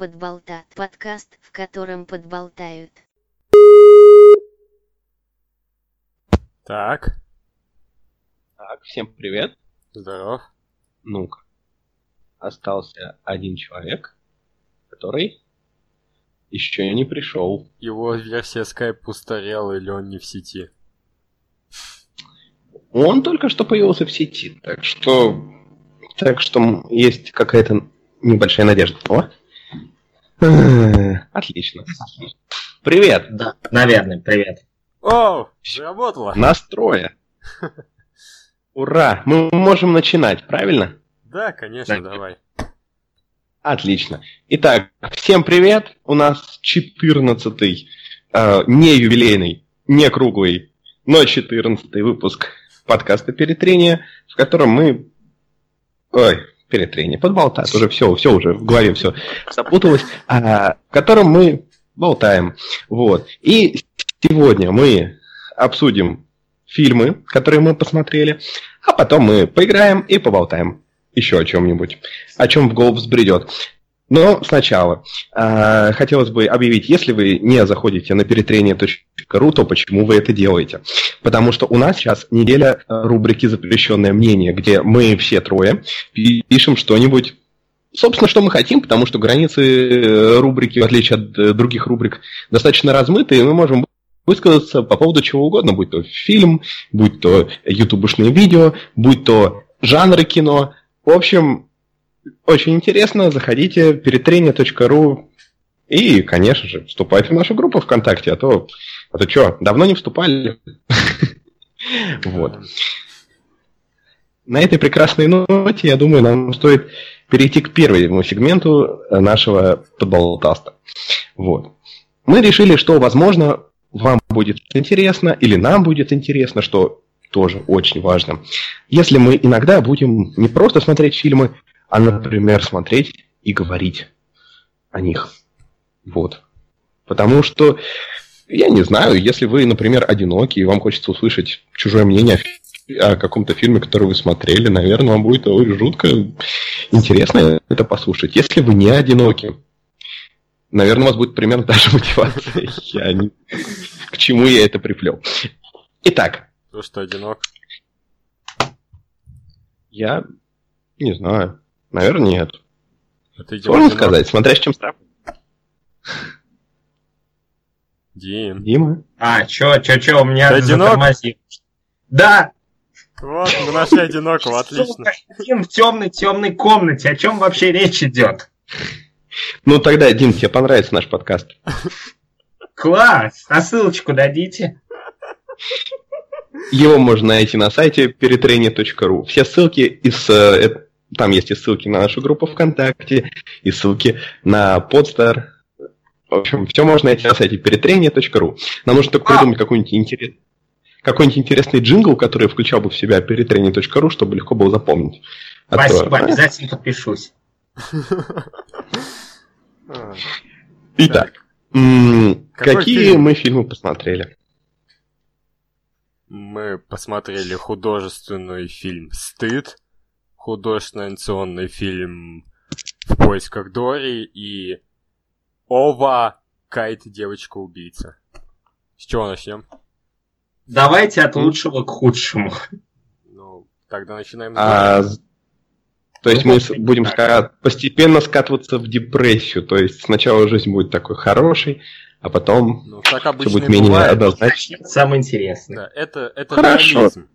Подболтат. Подкаст, в котором подболтают. Так, Так, всем привет. здоров. Ну-ка. Остался один человек, который еще не пришел. Его версия Skype устарела или он не в сети? Он только что появился в сети, так что... Так что есть какая-то небольшая надежда. О! Отлично. Привет. Да, наверное, привет. О, заработало. Настроя. Ура! Мы можем начинать, правильно? Да, конечно, Да. давай. Отлично. Итак, всем привет. У нас 14-й, э, не юбилейный, не круглый, но 14-й выпуск подкаста «Перетрение», в котором мы... Ой, «Перетрение», подболтать, уже все, все уже в голове все запуталось, а, в котором мы болтаем. Вот. И сегодня мы обсудим фильмы, которые мы посмотрели, а потом мы поиграем и поболтаем еще о чем-нибудь, о чем в голову взбредет. Но сначала э, хотелось бы объявить, если вы не заходите на перетрение.ру, то почему вы это делаете? Потому что у нас сейчас неделя э, рубрики «Запрещенное мнение», где мы все трое пи- пишем что-нибудь Собственно, что мы хотим, потому что границы э, рубрики, в отличие от э, других рубрик, достаточно размыты, и мы можем высказаться по поводу чего угодно, будь то фильм, будь то ютубушные видео, будь то жанры кино. В общем, очень интересно, заходите перетрение.ру и, конечно же, вступайте в нашу группу ВКонтакте, а то, а то что, давно не вступали? Вот. На этой прекрасной ноте, я думаю, нам стоит перейти к первому сегменту нашего подболтаста. Вот. Мы решили, что, возможно, вам будет интересно, или нам будет интересно, что тоже очень важно. Если мы иногда будем не просто смотреть фильмы, а, например, смотреть и говорить о них. Вот. Потому что, я не знаю, если вы, например, одиноки, и вам хочется услышать чужое мнение о каком-то фильме, который вы смотрели, наверное, вам будет ой, жутко интересно это послушать. Если вы не одиноки, наверное, у вас будет примерно та же мотивация. Я не- К чему я это приплел. Итак, То, что одинок. я не знаю. Наверное, нет. Дима, Сложно одинок? сказать, смотря с чем сравнивать. Дим. Дима. А, чё, чё, чё, у меня Ты одинок? затормозил. Да! Вот, мы нашли одинокого, отлично. Дим в темной, темной комнате. О чем вообще речь идет? Ну тогда, Дим, тебе понравится наш подкаст. Класс! А ссылочку дадите? Его можно найти на сайте перетрение.ру. Все ссылки из... э, Там есть и ссылки на нашу группу ВКонтакте, и ссылки на Podster. В общем, все можно найти на сайте перетрение.ру. Нам нужно только А! придумать какой-нибудь интерес... какой-нибудь интересный джингл, который включал бы в себя перетрение.ру, чтобы легко было запомнить. А то- Спасибо, обязательно подпишусь. А, Итак, какие мы фильмы посмотрели? Мы посмотрели художественный фильм «Стыд», художественно-анимационный фильм «В поисках Дори» и «Ова. Кайт. Девочка-убийца». С чего начнем? Давайте от лучшего к худшему. Ну, тогда начинаем с А, то есть Ну, мы будем так. ска- постепенно скатываться в депрессию. То есть сначала жизнь будет такой хорошей, а потом Ну, так все будет менее бывает. однозначно. Самое интересное. Да, это, это Хорошо. реализм.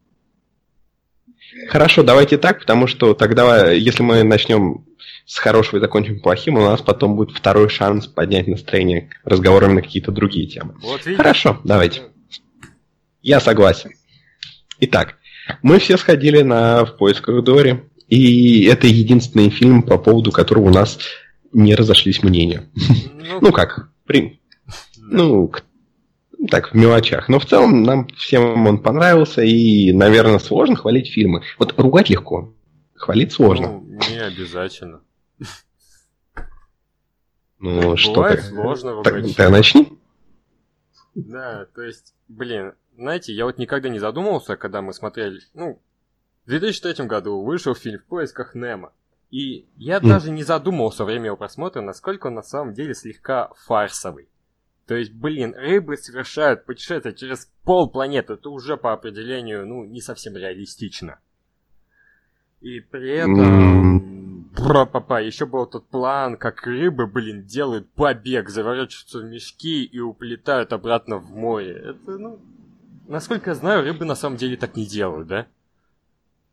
Хорошо, давайте так, потому что тогда, если мы начнем с хорошего и закончим плохим, у нас потом будет второй шанс поднять настроение разговорами на какие-то другие темы. Вот? Хорошо, давайте. Я согласен. Итак, мы все сходили на «В поисках Дори», и это единственный фильм, по поводу которого у нас не разошлись мнения. Ну, Ну как, при... ну, так, в мелочах. Но в целом нам всем он понравился, и, наверное, сложно хвалить фильмы. Вот ругать легко, хвалить сложно. ну, не обязательно. Ну, что Бывает ты? сложно Так, ты начни. Да, то есть, блин, знаете, я вот никогда не задумывался, когда мы смотрели, ну, в 2003 году вышел фильм «В поисках Немо». И я Мгм. даже не задумывался во время его просмотра, насколько он на самом деле слегка фарсовый. То есть, блин, рыбы совершают путешествие через пол планеты. Это уже по определению, ну, не совсем реалистично. И при этом... Бра-папа, еще был тот план, как рыбы, блин, делают побег, заворачиваются в мешки и уплетают обратно в море. Это, ну... Насколько я знаю, рыбы на самом деле так не делают, да?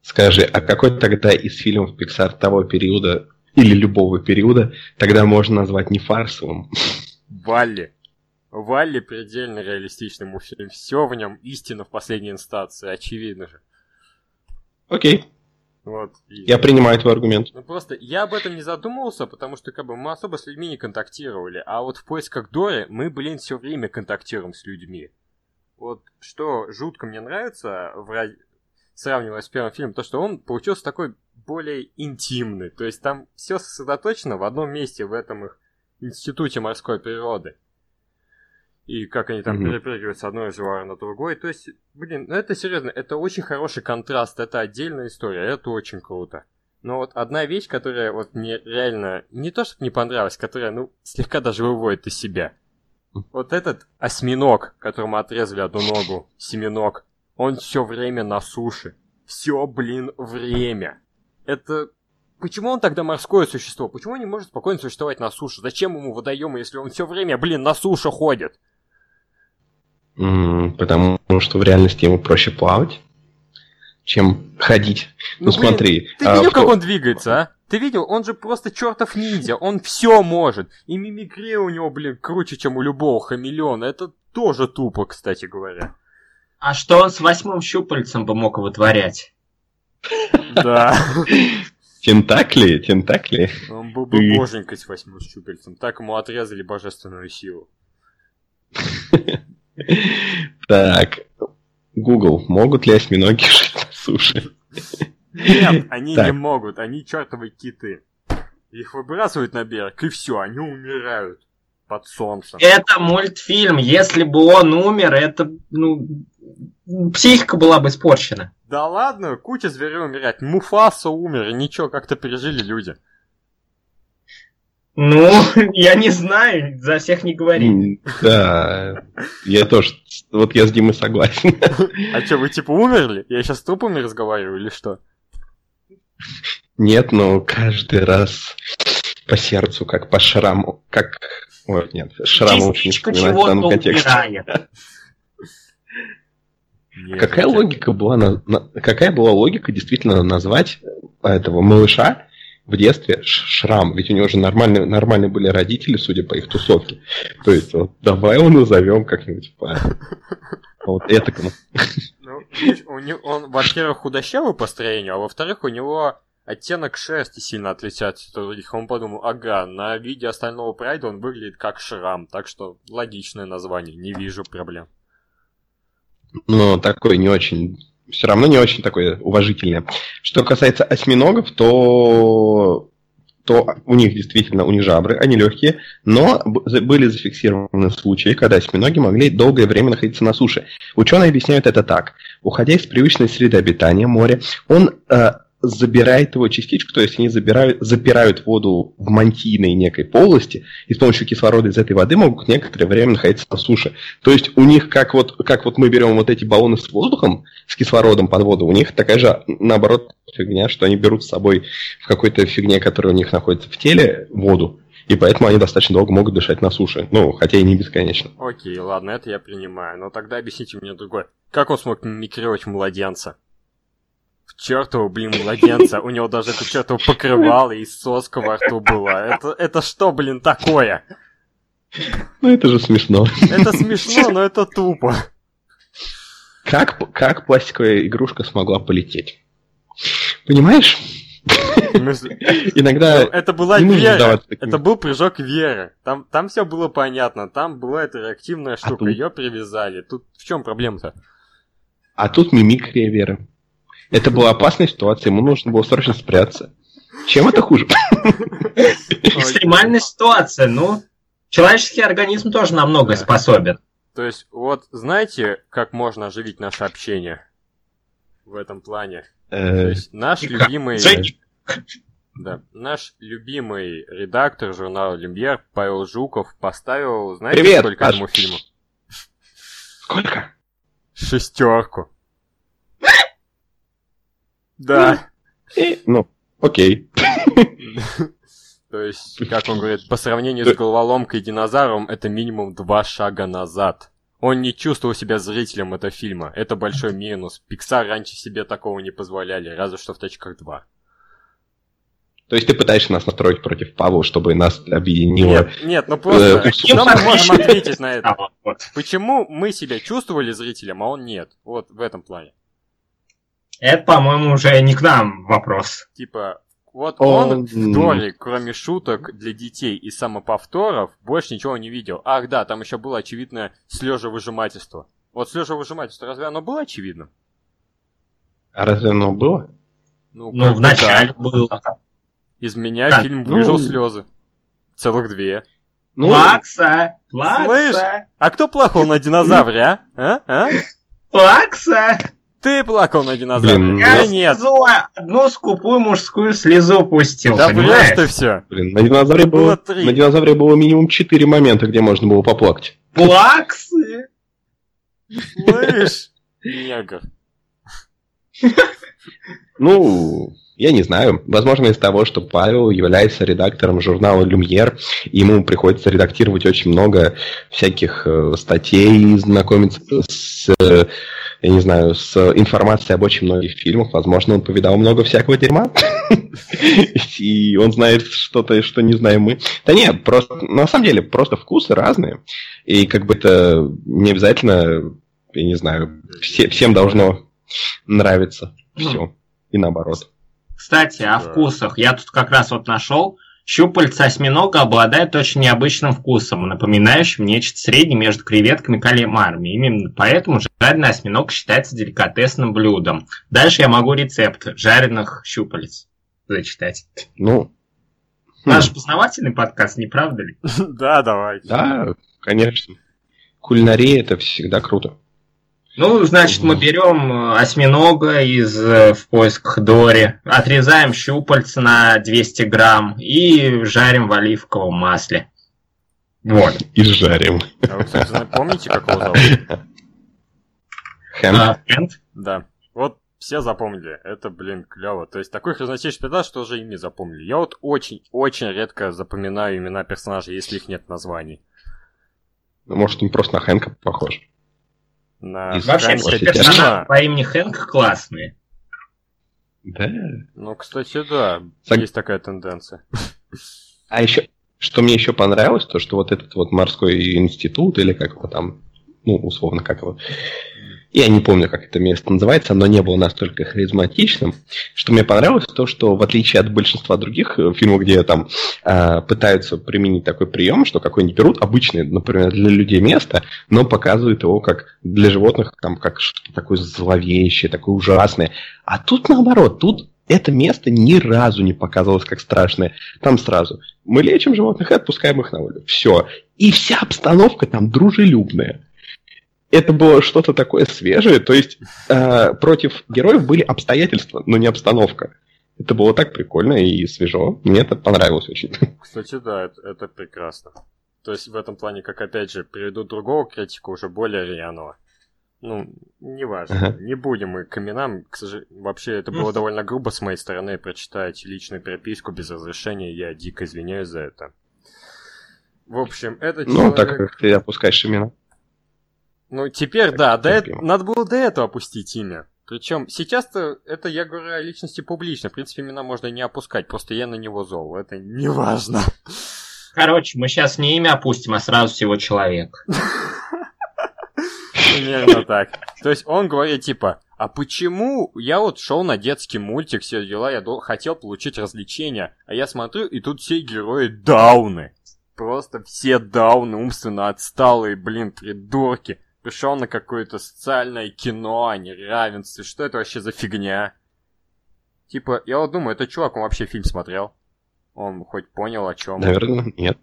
Скажи, а какой тогда из фильмов Pixar того периода или любого периода тогда можно назвать не фарсовым? Валли. Валли предельно реалистичный мультфильм. Все в нем истина в последней инстанции, очевидно же. Окей, Вот. и- я принимаю твой аргумент. Ну просто я об этом не задумывался, потому что как бы мы особо с людьми не контактировали. А вот в поисках Дори мы, блин, все время контактируем с людьми. Вот что жутко мне нравится, в ра- сравнивая с первым фильмом, то что он получился такой более интимный. То есть там все сосредоточено в одном месте, в этом их институте морской природы. И как они там Мгм. перепрыгивают с одной резервуара на другой. То есть, блин, ну это серьезно, это очень хороший контраст, это отдельная история, это очень круто. Но вот одна вещь, которая вот мне реально не то чтобы не понравилась, которая, ну, слегка даже выводит из себя. Вот этот осьминог, которому отрезали одну ногу, семеног, он все время на суше. Все, блин, время. Это... Почему он тогда морское существо? Почему он не может спокойно существовать на суше? Зачем ему водоемы, если он все время, блин, на суше ходит? Потому что в реальности ему проще плавать, чем ходить. Ну, блин, смотри. Ты а, видел, в как он двигается, а? Ты видел? Он же просто чертов ниндзя, он все может. И мимикрия у него, блин, круче, чем у любого хамелеона. Это тоже тупо, кстати говоря. А что он с восьмым щупальцем бы мог вытворять? Да. Тентакли, тентакли. Он был бы боженькой с восьмым щупальцем. Так ему отрезали божественную силу. Так, Google, могут ли осьминоги жить на суше? Нет, они Так. не могут, они чертовы киты. Их выбрасывают на берег, и все, они умирают под солнцем. Это мультфильм. Если бы он умер, это, ну, психика была бы испорчена. Да ладно, куча зверей умирает. Муфаса умер, и ничего, как-то пережили люди. Ну, я не знаю, за всех не говори. Да, я тоже, вот я с Димой согласен. А что, вы типа умерли? Я сейчас с трупами разговариваю или что? Нет, но каждый раз по сердцу, как по шраму, как... Ой, нет, шраму лучше не вспоминать в данном контексте. Нет, Какая логика была, на- на- какая была логика действительно назвать этого малыша в детстве Шрам? Ведь у него же нормальные, нормальные были родители, судя по их тусовке. То есть, вот, давай его назовем как-нибудь по, вот этому. Ну, он, во-первых, худощавый по строению, а во-вторых, у него оттенок шерсти сильно отличается от других. Он подумал, ага, на виде остального прайда он выглядит как шрам, так что логичное название, не вижу проблем. Но такой не очень... Все равно не очень такое уважительное. Что касается осьминогов, то то у них действительно, у них жабры, они легкие, но были зафиксированы случаи, когда осьминоги могли долгое время находиться на суше. Ученые объясняют это так. Уходя из привычной среды обитания моря, он э, забирает его частичку, то есть они забирают, запирают воду в мантийной некой полости, и с помощью кислорода из этой воды могут некоторое время находиться на суше. То есть у них, как вот, как вот мы берем вот эти баллоны с воздухом, с кислородом под воду, у них такая же, наоборот, фигня, что они берут с собой в какой-то фигне, которая у них находится в теле, воду. И поэтому они достаточно долго могут дышать на суше. Ну, хотя и не бесконечно. Окей, ладно, это я принимаю, но тогда объясните мне другое. Как он смог мимикрировать младенца? В чертову, блин, младенца. У него даже это чертово покрывало и соска во рту была. Это, это что, блин, такое? Ну, это же смешно. Это смешно, но это тупо. Как, как пластиковая игрушка смогла полететь? Понимаешь? Иногда Ну, Это была вера. Это был прыжок веры. Там, там все было понятно. Там была эта реактивная штука. тут? Ее привязали. Тут в чем проблема-то? А тут мимикрия веры. Это была опасная ситуация, ему нужно было срочно спрятаться. Чем это хуже? Экстремальная ситуация, ну. Человеческий организм тоже на многое Да. способен. То есть, вот знаете, как можно оживить наше общение в этом плане? То Э, есть, наш любимый... Да. Наш любимый редактор журнала «Люмьер» Павел Жуков поставил, знаете, Привет, сколько Паш. этому фильму? Сколько? Шестерку. Да. Э, ну, окей. То есть, как он говорит, по сравнению с головоломкой и динозавром, это минимум два шага назад. Он не чувствовал себя зрителем этого фильма. Это большой минус. Pixar раньше себе такого не позволяли, разве что в точках 2. То есть ты пытаешься нас настроить против Павла, чтобы нас объединило. Нет, нет, ну просто... Э, что мы можем ответить на это? А. Почему мы себя чувствовали зрителем, а он нет? Вот в этом плане. Это, по-моему, уже не к нам вопрос. Типа, вот Он- он в Доре, кроме шуток для детей и самоповторов, больше ничего не видел. Ах да, там еще было очевидное слежевыжимательство. Вот слежевыжимательство, разве оно было очевидным? А разве оно было? Ну, Ну, вначале да. было. Из меня Так, фильм ну- выжил слезы. Целых две. Ну, Плакса! Плакса! А кто плакал на динозавре, а? А? А? Плакса! Ты плакал на динозавре? Блин, Я нет. слезу, одну скупую мужскую слезу пустил, Да понимаешь? ты все. блин, на динозавре Было было, три. на динозавре было минимум четыре момента, где можно было поплакать. Плаксы! Слышь, негр. Ну, я не знаю. Возможно, из того, что Павел является редактором журнала «Люмьер», ему приходится редактировать очень много всяких э, статей, знакомиться с, э, я не знаю, с информацией об очень многих фильмах. Возможно, он повидал много всякого дерьма. И он знает что-то, что не знаем мы. Да нет, просто, на самом деле, просто вкусы разные. И как бы это не обязательно, я не знаю, все- всем должно нравиться все. И наоборот. Кстати, о вкусах. Я тут как раз вот нашел. Щупальца осьминога обладает очень необычным вкусом, напоминающим нечто среднее между креветками и кальмарами. Именно поэтому жареный осьминог считается деликатесным блюдом. Дальше я могу рецепт жареных щупалец зачитать. Ну, Наш познавательный подкаст, не правда ли? Да, давайте. да, конечно. Кулинария это всегда круто. Ну, значит, мы берем э, осьминога из э, в поисках Дори, отрезаем щупальца на 200 грамм и жарим в оливковом масле. Вот. И жарим. А вы, кстати, зна- помните, как его зовут? Хэнк. А, Энд? Да. Вот все запомнили. Это, блин, клево. То есть такой разночтечный персонаж, что уже ими запомнили. Я вот очень-очень редко запоминаю имена персонажей, если их нет названий. Может, он просто на Хэнка похож. На Вообще, все персонажи по имени Хэнк классные. Да. Ну, кстати, да, Сог- есть такая тенденция. А еще, что мне еще понравилось, то, что вот этот вот морской институт, или как его там, ну, условно, как его, я не помню, как это место называется, оно не было настолько харизматичным. Что мне понравилось, то, что в отличие от большинства других э, фильмов, где там э, пытаются применить такой прием, что какой-нибудь берут обычный, например, для людей место, но показывают его как для животных, там, как что-то такое зловещее, такое ужасное. А тут наоборот, тут это место ни разу не показывалось как страшное. Там сразу мы лечим животных и отпускаем их на волю. Все. И вся обстановка там дружелюбная. Это было что-то такое свежее, то есть э, против героев были обстоятельства, но не обстановка. Это было так прикольно и свежо. Мне это понравилось очень. Кстати, да, это, это прекрасно. То есть в этом плане, как опять же, приведу другого критика, уже более рьяного. Ну, неважно. Ага. Не будем мы к именам. К сожалению, вообще это было довольно грубо с моей стороны прочитать личную переписку без разрешения. Я дико извиняюсь за это. В общем, это Ну, человек... так как ты опускаешь имена. Ну, теперь да, до эт- терпимо. надо было до этого опустить имя. Причем сейчас-то это я говорю о личности публично. В принципе, имена можно и не опускать, просто я на него зол. Это не важно. Короче, мы сейчас не имя опустим, а сразу всего человек. Примерно так. То есть он говорит типа, а почему я вот шел на детский мультик, все дела, я хотел получить развлечения, а я смотрю, и тут все герои дауны. Просто все дауны, умственно отсталые, блин, придурки. Пришел на какое-то социальное кино о неравенстве. Что это вообще за фигня? Типа, я вот думаю, этот чувак, он вообще фильм смотрел? Он хоть понял, о чем? Наверное, нет.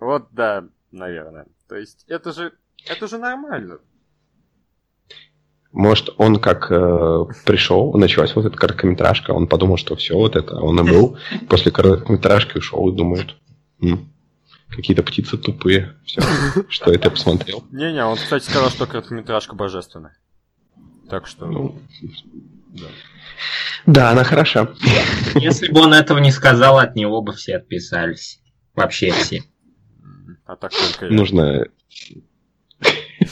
Вот, да, наверное. То есть, это же, это же нормально. Может, он как э, пришел, началась вот эта короткометражка, он подумал, что все, вот это он и был. После короткометражки ушел и думает, «М, какие-то птицы тупые. Все, что это я посмотрел. Не-не, он, кстати, сказал, что короткометражка божественная. Так что... Ну, да, она хороша. Если бы он этого не сказал, от него бы все отписались. Вообще все. А так только я. Нужно...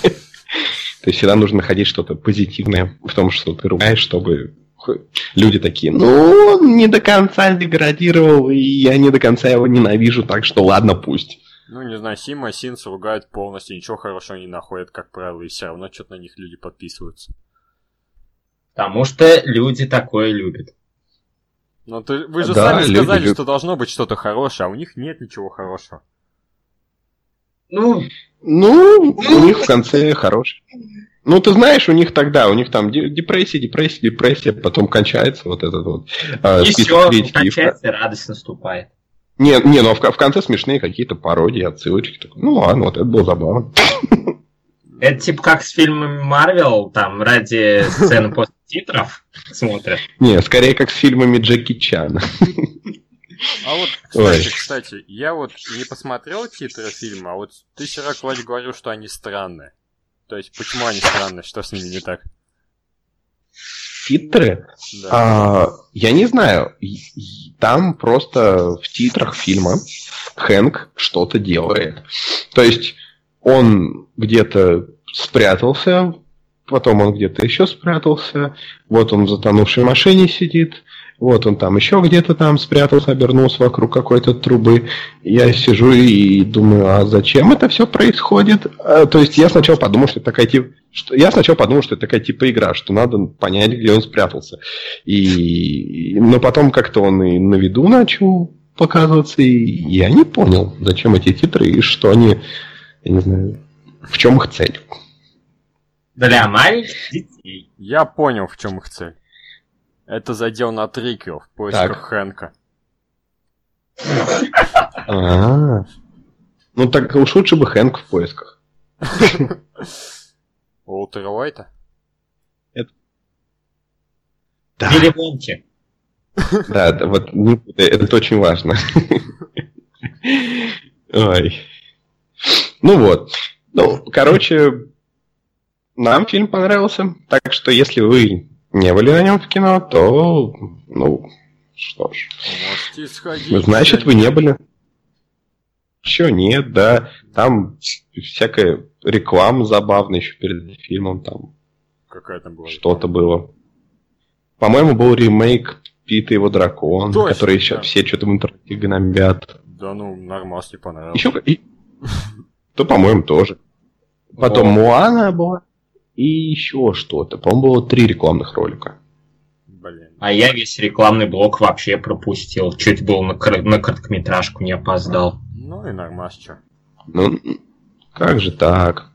То есть всегда нужно находить что-то позитивное в том, что ты ругаешь, чтобы люди такие, ну, он не до конца деградировал, и я не до конца его ненавижу, так что ладно, пусть. Ну, не знаю, Сима Синс ругают полностью, ничего хорошего не находят, как правило, и все равно что-то на них люди подписываются. Потому что люди такое любят. Но ты, вы же Да, сами люди сказали, любят. что должно быть что-то хорошее, а у них нет ничего хорошего. Ну, Ну, у них в конце хороший. Ну, ты знаешь, у них тогда, у них там де- депрессия, депрессия, депрессия, потом кончается вот этот вот э, и все, кончается, и радость наступает. Не, не, ну а в, в конце смешные какие-то пародии, отсылочки. Ну ладно, вот это было забавно. Это типа как с фильмами Марвел, там ради сцены после титров смотрят. Не, скорее как с фильмами Джеки Чана. А вот, Ой. кстати, кстати, я вот не посмотрел титры фильма, а вот ты, Сирак, вроде говорил, что они странные. То есть, почему они странные, что с ними не так? Титры? Да. А, я не знаю. Там просто в титрах фильма Хэнк что-то делает. То есть он где-то спрятался, потом он где-то еще спрятался, вот он в затонувшей машине сидит, вот он там еще где-то там спрятался, обернулся вокруг какой-то трубы. Я сижу и думаю, а зачем это все происходит? А, То есть я сначала подумал, что это такая типа... Что, я сначала подумал, что это такая типа игра, что надо понять, где он спрятался. И, но потом как-то он и на виду начал показываться, и я не понял, зачем эти титры и что они, я не знаю, в чем их цель. Для маленьких детей. Я понял, в чем их цель. Это задел на триквел в поисках Так. Хэнка. А, Ну так уж лучше бы Хэнк в поисках. Уолтера Уайта? Да, Или Вонки. да, да, вот это очень важно. Ой. Ну вот. Ну, короче, нам фильм понравился. Так что, если вы не были на нем в кино, то, ну, что ж. Можете сходить. Значит, вы не были. Еще нет, да. Там всякая реклама забавная еще перед фильмом, там Какая там была? что-то было. По-моему, был ремейк Пита и его дракон, Точно, который еще да. все что-то в интернете гномят. Да ну, нормас, не понравилось. Еще и... То, по-моему, тоже. Потом О. Муана была. И еще что-то. По-моему, было три рекламных ролика. Блин. А я весь рекламный блок вообще пропустил. Чуть был на, кор- на короткометражку не опоздал. Ну и нормас, чё. Ну, как же так?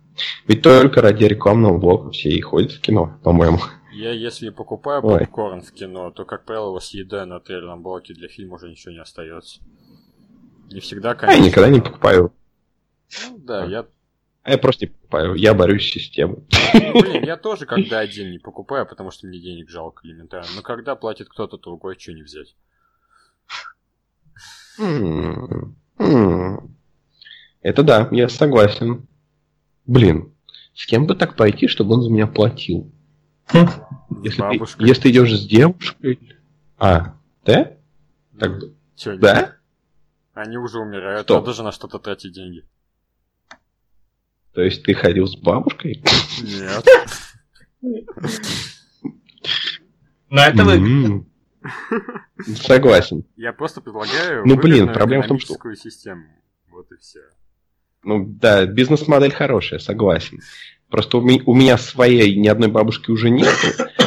Ведь только ради рекламного блока все и ходят в кино, по-моему. Я если покупаю Ой. попкорн в кино, то, как правило, его съедаю на трейлерном блоке, для фильма уже ничего не остается. Не всегда, А я конечно. никогда не покупаю. Ну, да, я... А я просто не покупаю. Я борюсь с системой. блин, я тоже когда один не покупаю, потому что мне денег жалко элементарно. Но когда платит кто-то другой, что не взять? М, м. Это да, я согласен. Блин, с кем бы так пойти, чтобы он за меня платил? Если ты, если ты идешь с девушкой... А, да? Так, да? Они уже умирают, надо же на что-то тратить деньги. То есть ты ходил с бабушкой? Нет. Но это вы... М. Согласен. Я просто предлагаю Ну, блин, проблема в том, что- систему. Вот и все. Ну да, бизнес-модель хорошая, согласен. Просто у, ми- у меня своей ни одной бабушки уже нет,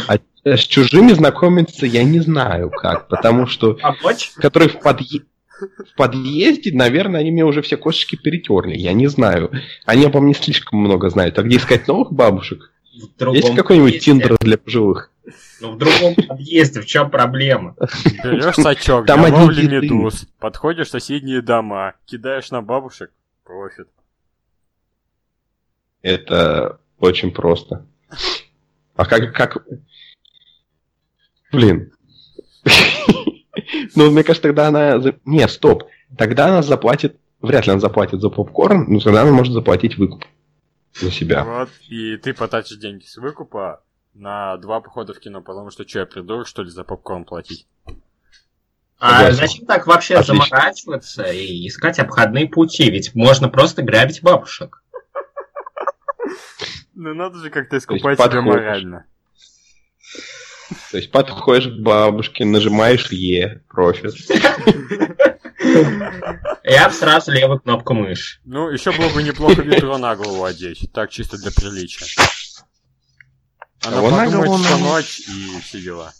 а с чужими знакомиться я не знаю как, потому что Помочь? которые в, подъе- в подъезде, наверное, они мне уже все кошечки перетерли, я не знаю. Они обо мне слишком много знают. А где искать новых бабушек? Есть какой-нибудь тиндер для пожилых? Ну, в другом подъезде, в чем проблема? Берешь сачок Там ловли медуз, подходишь в соседние дома, кидаешь на бабушек, профит. Это очень просто. А как... как... Блин. Ну, мне кажется, тогда она... за- Не, стоп. Тогда она заплатит... Вряд ли она заплатит за попкорн, но тогда она может заплатить выкуп за себя. Вот, и ты потратишь деньги с выкупа на два похода в кино, потому что что, я придурок, что ли, за попкорн платить? А Согласен. зачем так вообще Отлично. заморачиваться и искать обходные пути? Ведь можно просто грабить бабушек. Ну надо же как-то искупать себя морально. То есть подходишь к бабушке, нажимаешь Е, профит. Я бы сразу левую кнопку мыши. Ну, еще было бы неплохо ведро на голову одеть. Так, чисто для приличия. Она на подумает, голову что ночь и все дела.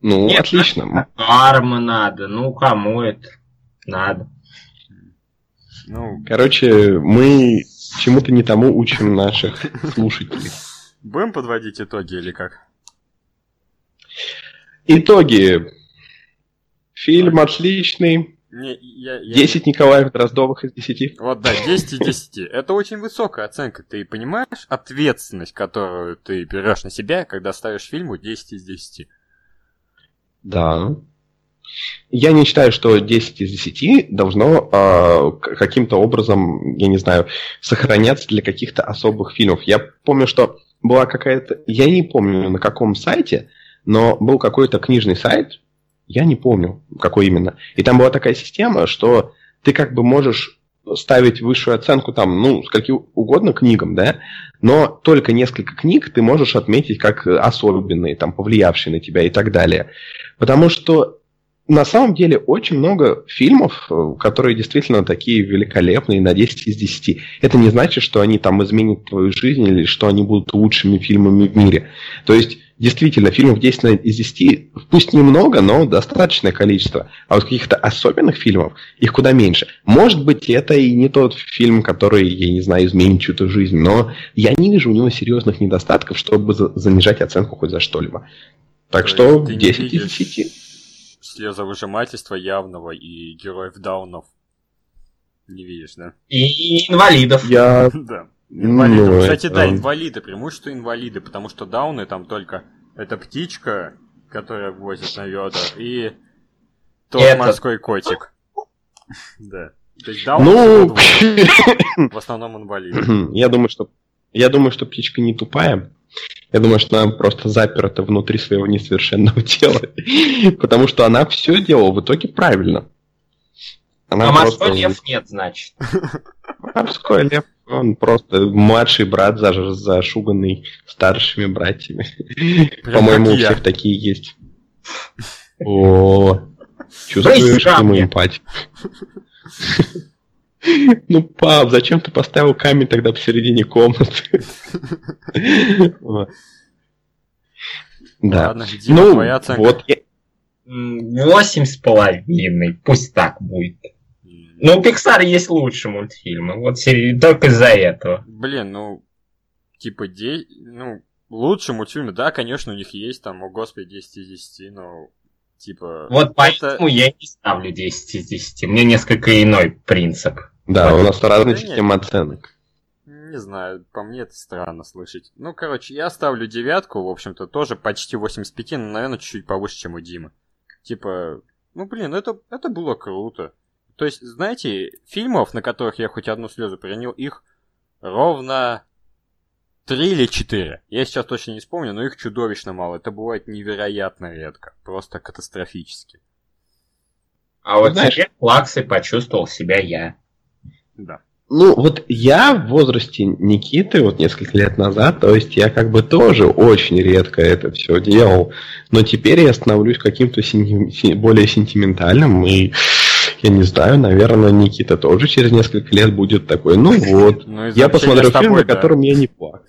Ну, Нет, отлично. Армы надо, ну кому это надо? Ну, Короче, мы чему-то не тому учим наших слушателей. будем подводить итоги или как? Итоги. Фильм отличный. Не, я, я- 10 Николаев Дроздовых из 10. Вот, да, 10 из 10. Это очень высокая оценка. Ты понимаешь ответственность, которую ты берешь на себя, когда ставишь фильму 10 из 10? Да. Я не считаю, что 10 из 10 должно к- каким-то образом, я не знаю, сохраняться для каких-то особых фильмов. Я помню, что была какая-то... Я не помню, на каком сайте, но был какой-то книжный сайт, я не помню, какой именно. И там была такая система, что ты как бы можешь ставить высшую оценку там, ну, скольки угодно книгам, да, но только несколько книг ты можешь отметить как особенные, там, повлиявшие на тебя и так далее. Потому что на самом деле очень много фильмов, э, которые действительно такие великолепные на 10 из 10. Это не значит, что они там изменят твою жизнь или что они будут лучшими фильмами в мире. То есть, действительно, фильмов 10 из 10, пусть немного, но достаточное количество. А вот каких-то особенных фильмов их куда меньше. Может быть, это и не тот фильм, который, я не знаю, изменит чью-то жизнь, но я не вижу у него серьезных недостатков, чтобы занижать оценку хоть за что-либо. Так что 10 из 10 слезовыжимательства явного и героев даунов. Не видишь, да? И инвалидов. Я... Да. Инвалидов. Ну, Кстати, да, инвалиды. Преимущество инвалиды, потому что дауны там только... Это птичка, которая возит на ведрах, и тот Этот... морской котик. Да. То есть даун ну... в основном инвалид. Я думаю, что я думаю, что птичка не тупая. Я думаю, что она просто заперта внутри своего несовершенного тела. Потому что она все делала в итоге правильно. Она А морской просто- лев нет, значит. Морской лев, он просто младший брат, зашуганный старшими братьями. По-моему, у всех такие есть. О, чувствуешь камни. эмпатию. Ну, пап, зачем ты поставил камень тогда посередине комнаты? Да. Ладно, Дима, Ну, твоя оценка. вот я- Восемь с половиной. Пусть так будет. Ну, у Pixar есть лучшие мультфильмы. Вот только из-за этого. Блин, ну, типа, де... ну, лучшие мультфильмы, да, конечно, у них есть там, о господи, 10 из 10, но, типа... Вот это- поэтому я не ставлю 10 из 10. У меня несколько иной принцип. Да, у нас нет. системы оценок. Не знаю, по мне это странно слышать. Ну, короче, я ставлю девятку, в общем-то, тоже почти 85, но, наверное, чуть-чуть повыше, чем у Димы. Типа, ну, блин, это, это было круто. То есть, знаете, фильмов, на которых я хоть одну слезу принял, их ровно три или четыре. Я сейчас точно не вспомню, но их чудовищно мало. Это бывает невероятно редко. Просто катастрофически. А вот Знаешь- теперь плаксой почувствовал себя я. Да. Ну, вот я в возрасте Никиты, вот несколько лет назад, то есть я как бы тоже очень редко это все делал, но теперь я становлюсь каким-то сенти- се- более сентиментальным, и я не знаю, наверное, Никита тоже через несколько лет будет такой, ну вот, Ну, из я посмотрю фильм, на котором я не плакал.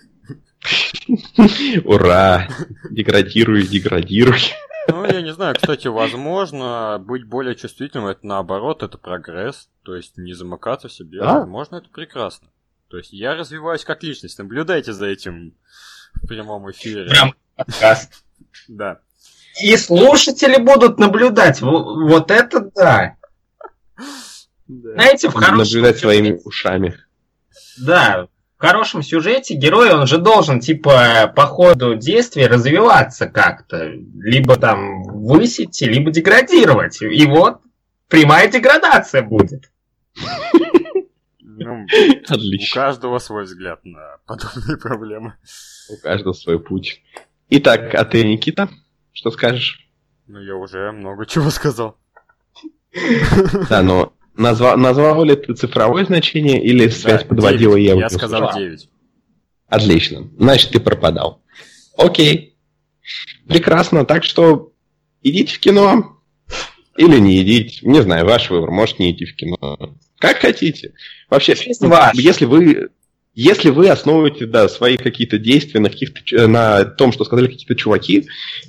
Ура! Деградируй, деградируй. Ну, я не знаю, кстати, возможно, быть более чувствительным, это наоборот, это прогресс. То есть не замыкаться в себе, Да. возможно, это прекрасно. То есть я развиваюсь как личность, наблюдайте за этим в прямом эфире. Прям подкаст. Да. И слушатели будут наблюдать. Во- Вот это да. Да. Знаете, в хорошем... Наблюдать своими ушами. Да. В хорошем сюжете герой, он же должен, типа, по ходу действия развиваться как-то. Либо там высить, либо деградировать. И вот прямая деградация будет. Ну, у Отлично. каждого свой взгляд на подобные проблемы. У каждого свой путь. Итак, а ты, Никита, что скажешь? Ну, я уже много чего сказал. Да, но назва- назвал ли ты цифровое значение или связь Да, подводила девять. я? Я сказал услышал? 9. Отлично. Значит, ты пропадал. Окей. Прекрасно. Так что идите в кино или не идите. Не знаю, ваш выбор. Может, не идти в кино. Как хотите. Вообще, ваша. если вы если вы основываете да, свои какие-то действия на, каких-то, на том, что сказали какие-то чуваки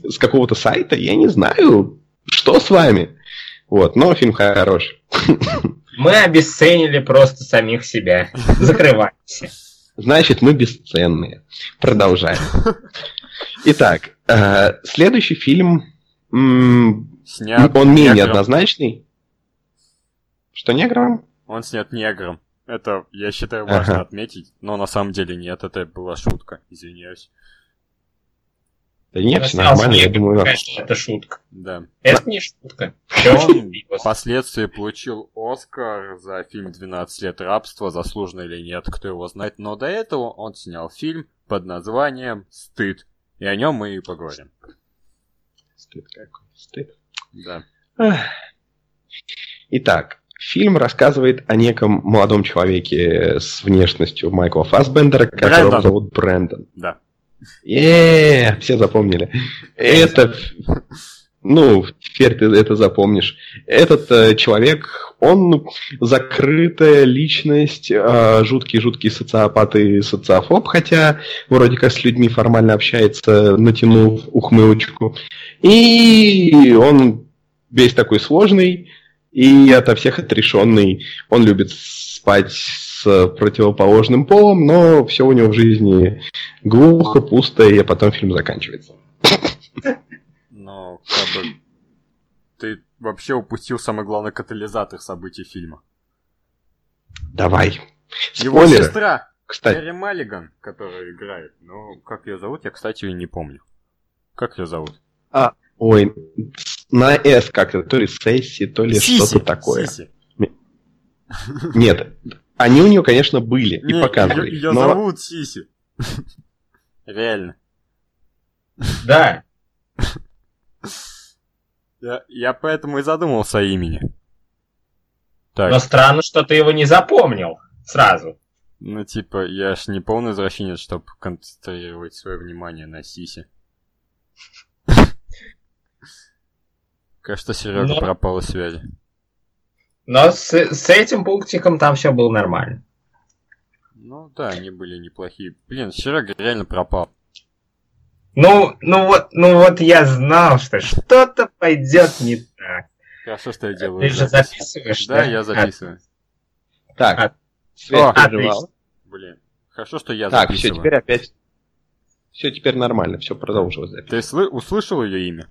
с какого-то сайта, я не знаю, что с вами. Вот, но фильм хороший. Мы обесценили просто самих себя. Закрываемся. Значит, мы бесценные. Продолжаем. Итак, э, следующий фильм, Снят он менее негром. однозначный. Что негром? Он снят негром. Это, я считаю, важно Ага. отметить. Но на самом деле нет, это была шутка. Извиняюсь. Да нет, все нормально, я думаю, Конечно, это шутка. Да. Это не шутка. Он впоследствии получил Оскар за фильм «12 лет рабства», заслуженно или нет, кто его знает. Но до этого он снял фильм под названием «Стыд». И о нем мы и поговорим. Стыд какой, стыд. Да. Итак, фильм рассказывает о неком молодом человеке с внешностью Майкла Фассбендера, которого Брэндон. зовут Брэндон. Да. Е, все запомнили. Это, ну, теперь ты это запомнишь. Этот э, человек, он закрытая личность, э, жуткий-жуткий социопат и социофоб, хотя вроде как с людьми формально общается, натянув ухмылочку. И он весь такой сложный и ото всех отрешенный. Он любит спать с противоположным полом, но все у него в жизни глухо, пусто, и потом фильм заканчивается. Но, как бы, ты вообще упустил самый главный катализатор событий фильма. Давай. Его Спойлеры. сестра, Кстати, Терри Маллиган, которая играет. Ну, как ее зовут, я, кстати, не помню. Как ее зовут? ой, на S как-то, то ли Сесси, то ли Сиси, что-то такое. Сиси. Нет, они у нее, конечно, были и Не, показывали. Ее но- зовут Сиси. Реально. Да. Я, я поэтому и задумался о имени. Так, Но странно, что ты его не запомнил сразу. ну типа, я ж не полный извращенец, чтобы концентрировать свое внимание на Сиси. Кажется, Серега Но- пропал из связи. Но с, с этим пунктиком там все было нормально. Ну да, они были неплохие. Блин, Серега реально пропал. Ну, ну вот, ну вот я знал, что что-то пойдет не так. Хорошо, что я делаю. Ты же записываешь, Да, я записываю. Так, А- О. Блин, хорошо, что я Так, все, записываю. теперь опять... Все теперь нормально, все продолжилось. запись. Ты слы- услышал ее имя?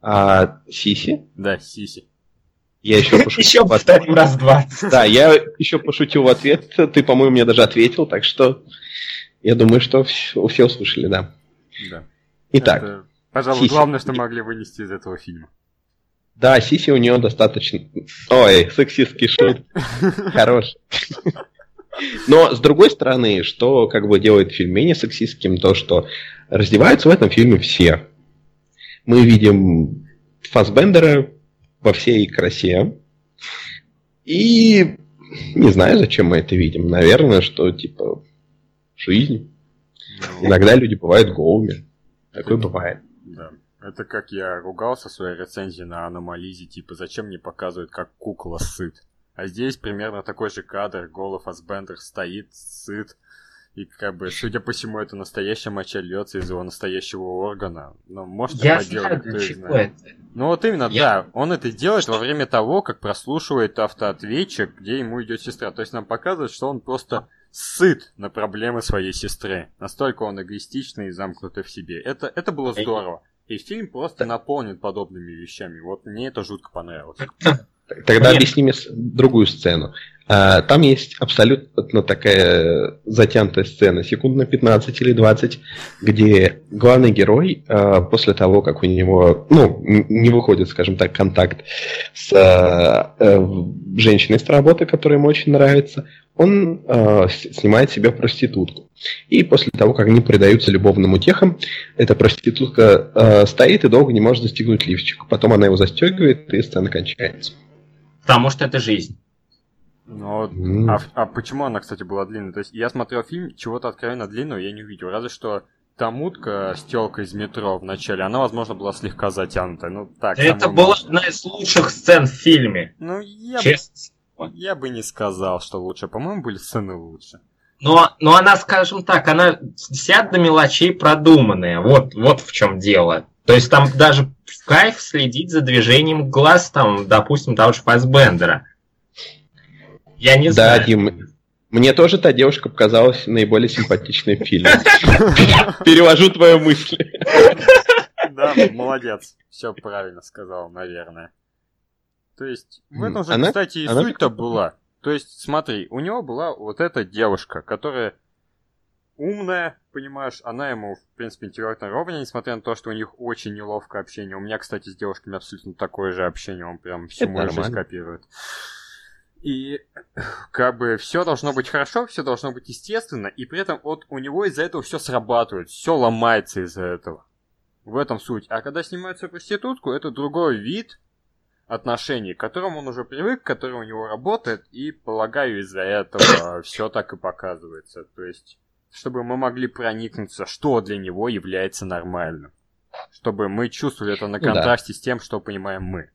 А, Сиси? Да, Сиси. Я еще пошутил. Еще повторим раз двадцать. Да, я еще пошутил в ответ. Ты, по-моему, мне даже ответил, так что я думаю, что все, все услышали, да. Да. Итак, Это, пожалуй, Сиси. главное, что могли вынести из этого фильма. да, Сиси у нее достаточно... Ой, сексистский шут. Хорош. Но, с другой стороны, что как бы делает фильм менее сексистским, то, что раздеваются в этом фильме все. Мы видим Фасбендера во всей красе. И не знаю, зачем мы это видим. Наверное, что, типа, жизнь. Ну, Иногда люди бывают голыми. Такое бывает. Да. Это как я ругался в своей рецензии на Аномализе, типа, зачем мне показывают, как кукла сыт. А здесь примерно такой же кадр, голый Фасбендер стоит, сыт, и как бы, судя по всему, это настоящая моча льется из его настоящего органа. Но может Я это для кто чего знает. это. Ну вот именно, Я- да, он это делает во время того, как прослушивает автоответчик, где ему идет сестра. То есть нам показывает, что он просто сыт на проблемы своей сестры. Настолько он эгоистичный и замкнутый в себе. Это, это было здорово. И фильм просто наполнен подобными вещами. Вот мне это жутко понравилось. Тогда Нет. объясни мне другую сцену. А, там есть абсолютно такая затянутая сцена, секунд на 15 или 20, где главный герой а, после того, как у него ну, не выходит, скажем так, контакт с а, э, женщиной с работы, которая ему очень нравится, он снимает себе проститутку. И после того, как они предаются любовным утехам, эта проститутка стоит и долго не может застегнуть лифчик. Потом она его застегивает, и сцена кончается. Потому что это жизнь. Ну, mm. а, а почему она, кстати, была длинной? То есть я смотрел фильм, чего-то откровенно длинного я не увидел. Разве что та мутка с телкой из метро в начале, она, возможно, была слегка затянутая. Ну, так. Это была одна из лучших сцен в фильме. Ну, я, Честно. Бы, я бы не сказал, что лучше. По-моему, были сцены лучше. Но, но она, скажем так, она вся до мелочей продуманная. Вот, вот в чем дело. То есть там даже в кайф следить за движением глаз, там, допустим, того же Фасбендера. Я не знаю. Да, Дим, мне тоже та девушка показалась наиболее симпатичной в фильме. Перевожу твою мысль. Да, молодец. Все правильно сказал, наверное. То есть, в этом же, кстати, и суть-то была. То есть, смотри, у него была вот эта девушка, которая умная, понимаешь, она ему, в принципе, интеллектно ровня, несмотря на то, что у них очень неловкое общение. У меня, кстати, с девушками абсолютно такое же общение, он прям всю мою жизнь копирует. И как бы все должно быть хорошо, все должно быть естественно, и при этом вот у него из-за этого все срабатывает, все ломается из-за этого. В этом суть. А когда снимают свою проститутку, это другой вид отношений, к которому он уже привык, который у него работает, и, полагаю, из-за этого все так и показывается. То есть, чтобы мы могли проникнуться, что для него является нормальным. Чтобы мы чувствовали это на контрасте да. с тем, что понимаем мы.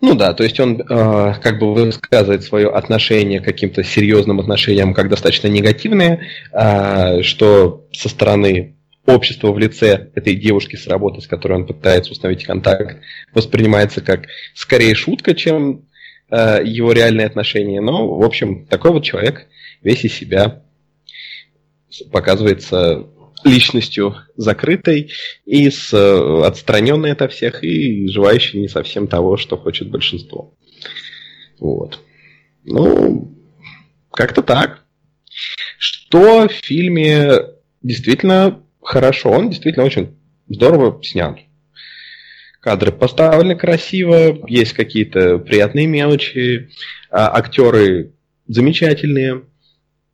Ну да, то есть он э, как бы высказывает свое отношение к каким-то серьезным отношениям как достаточно негативные, э, что со стороны общества в лице этой девушки с работы, с которой он пытается установить контакт, воспринимается как скорее шутка, чем э, его реальные отношения. Но, в общем, такой вот человек весь из себя показывается личностью закрытой и с, э, отстраненной от всех, и желающей не совсем того, что хочет большинство. Вот. Ну, как-то так. Что в фильме действительно хорошо, он действительно очень здорово снят. Кадры поставлены красиво, есть какие-то приятные мелочи, а актеры замечательные.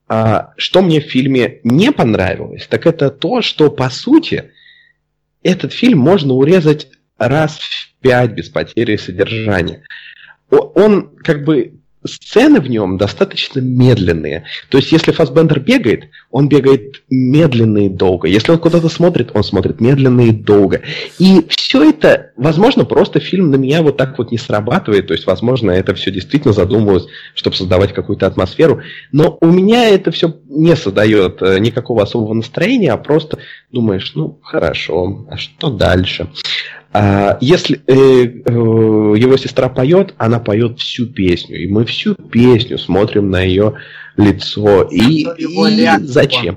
А, что мне в фильме не понравилось, так это то, что по сути этот фильм можно урезать раз в пять без потери содержания. Он как бы сцены в нем достаточно медленные. То есть, если Фасбендер бегает, он бегает медленно и долго. Если он куда-то смотрит, он смотрит медленно и долго. И все это, возможно, просто фильм на меня вот так вот не срабатывает. То есть, возможно, это все действительно задумывалось, чтобы создавать какую-то атмосферу. Но у меня это все не создает э, никакого особого настроения, а просто думаешь, ну, хорошо, а что дальше? А, если э, э, его сестра поет, она поет всю песню, и мы всю песню смотрим на ее лицо. И, его и зачем?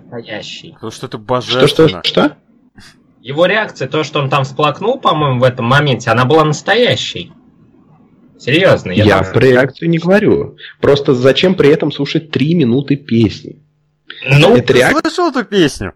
Потому что это божественно. Что, что, что? Его реакция, то, что он там всплакнул, по-моему, в этом моменте, она была настоящей. Серьезно, я, я там... про реакцию не говорю. Просто зачем при этом слушать три минуты песни? Ну, это ты реак... слышал эту песню?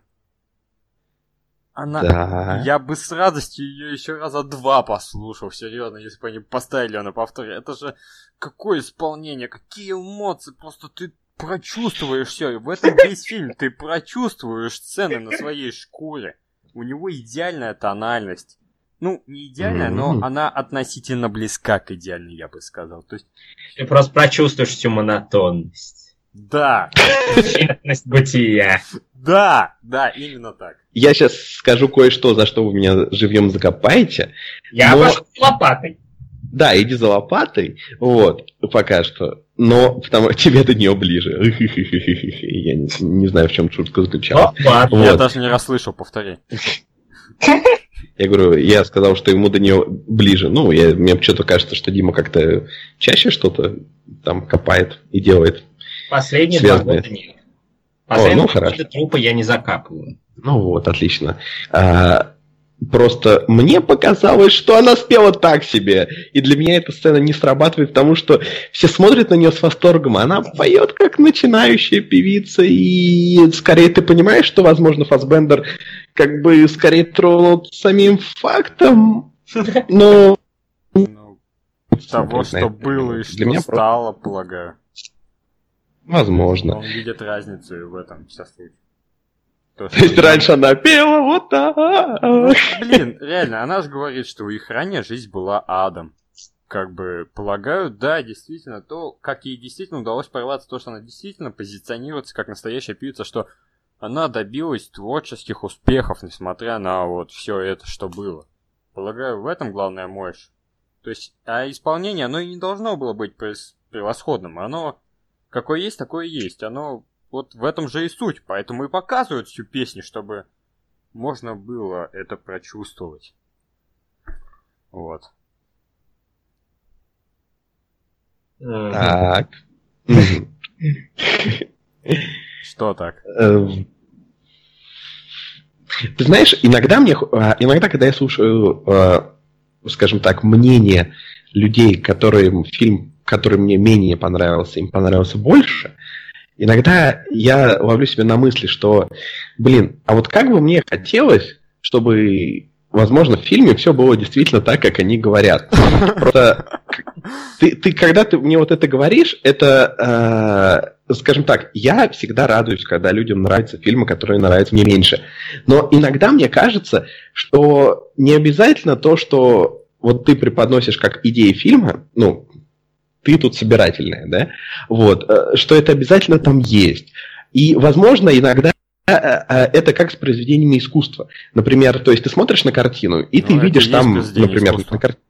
Она... Да. Я бы с радостью ее еще раза два послушал, серьезно, если бы они поставили ее на повторе. Это же какое исполнение, какие эмоции, просто ты прочувствуешь все. В этом весь фильм ты прочувствуешь сцены на своей шкуре. У него идеальная тональность. Ну, не идеальная, mm-hmm. но она относительно близка к идеальной, я бы сказал. То есть... Ты просто прочувствуешь всю монотонность. Да. Тщетность бытия. Да, да, именно так. Я сейчас скажу кое-что, за что вы меня живьем закопаете. Я но... пошел лопатой. Да, иди за лопатой, вот, пока что. Но потому тебе до нее ближе. Я не, не знаю, в чем шутка заключалась. Вот. Я даже не расслышал, повтори. Я говорю, я сказал, что ему до нее ближе. Ну, я, мне что-то кажется, что Дима как-то чаще что-то там копает и делает. Последние два года нет. Последние О, ну, хорошо. трупы я не закапываю. Ну вот, отлично. А, Просто мне показалось, что она спела так себе. И для меня эта сцена не срабатывает, потому что все смотрят на нее с восторгом. Она поет как начинающая певица. И скорее ты понимаешь, что, возможно, Фасбендер как бы скорее тронут самим фактом. Но... Ну, того, что было и что стало, полагаю. Возможно. Он видит разницу в этом сейчас. То, То есть раньше она пела вот так. Ну, блин, реально, она же говорит, что их ранняя жизнь была адом. Как бы, полагаю, да, действительно, то, как ей действительно удалось прорваться, то, что она действительно позиционируется как настоящая певица, что она добилась творческих успехов, несмотря на вот все это, что было. Полагаю, в этом главная мощь. То есть, а исполнение, оно и не должно было быть превосходным. Оно какое есть, такое есть. Оно вот в этом же и суть, поэтому и показывают всю песню, чтобы можно было это прочувствовать. Вот. Так. Что так? Эм. Ты знаешь, иногда мне, а, иногда, когда я слушаю, а, скажем так, мнение людей, которые фильм, который мне менее понравился, им понравился больше, иногда я ловлю себя на мысли, что, блин, а вот как бы мне хотелось, чтобы, возможно, в фильме все было действительно так, как они говорят. Просто ты, ты когда ты мне вот это говоришь, это, э, скажем так, я всегда радуюсь, когда людям нравятся фильмы, которые нравятся мне меньше. Но иногда мне кажется, что не обязательно то, что вот ты преподносишь как идеи фильма, ну, ты тут собирательная, да, вот, э, что это обязательно там есть. И, возможно, иногда э, э, это как с произведениями искусства. Например, то есть ты смотришь на картину, и ну, ты видишь там, например, искусства. на картине.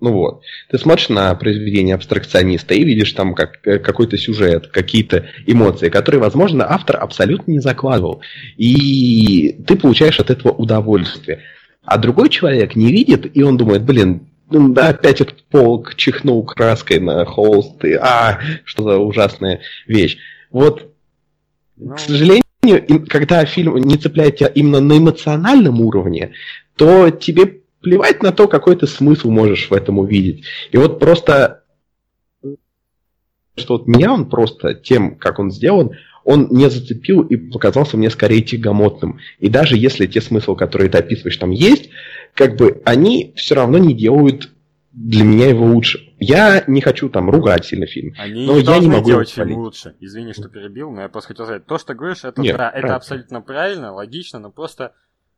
Ну вот. Ты смотришь на произведение абстракциониста и видишь там как, какой-то сюжет, какие-то эмоции, которые, возможно, автор абсолютно не закладывал. И ты получаешь от этого удовольствие. А другой человек не видит, и он думает, блин, да, опять этот полк чихнул краской на холст, и, а, что за ужасная вещь. Вот, ну... к сожалению, когда фильм не цепляет тебя именно на эмоциональном уровне, то тебе плевать на то, какой ты смысл можешь в этом увидеть. И вот просто что вот меня он просто тем, как он сделан, он не зацепил и показался мне скорее тягомотным. И даже если те смыслы, которые ты описываешь, там есть, как бы они все равно не делают для меня его лучше. Я не хочу там ругать сильно фильм. Они но не я не могу делать фильм лучше. Извини, что перебил, но я просто хотел сказать, то, что говоришь, это, Нет, да, это абсолютно правильно, логично, но просто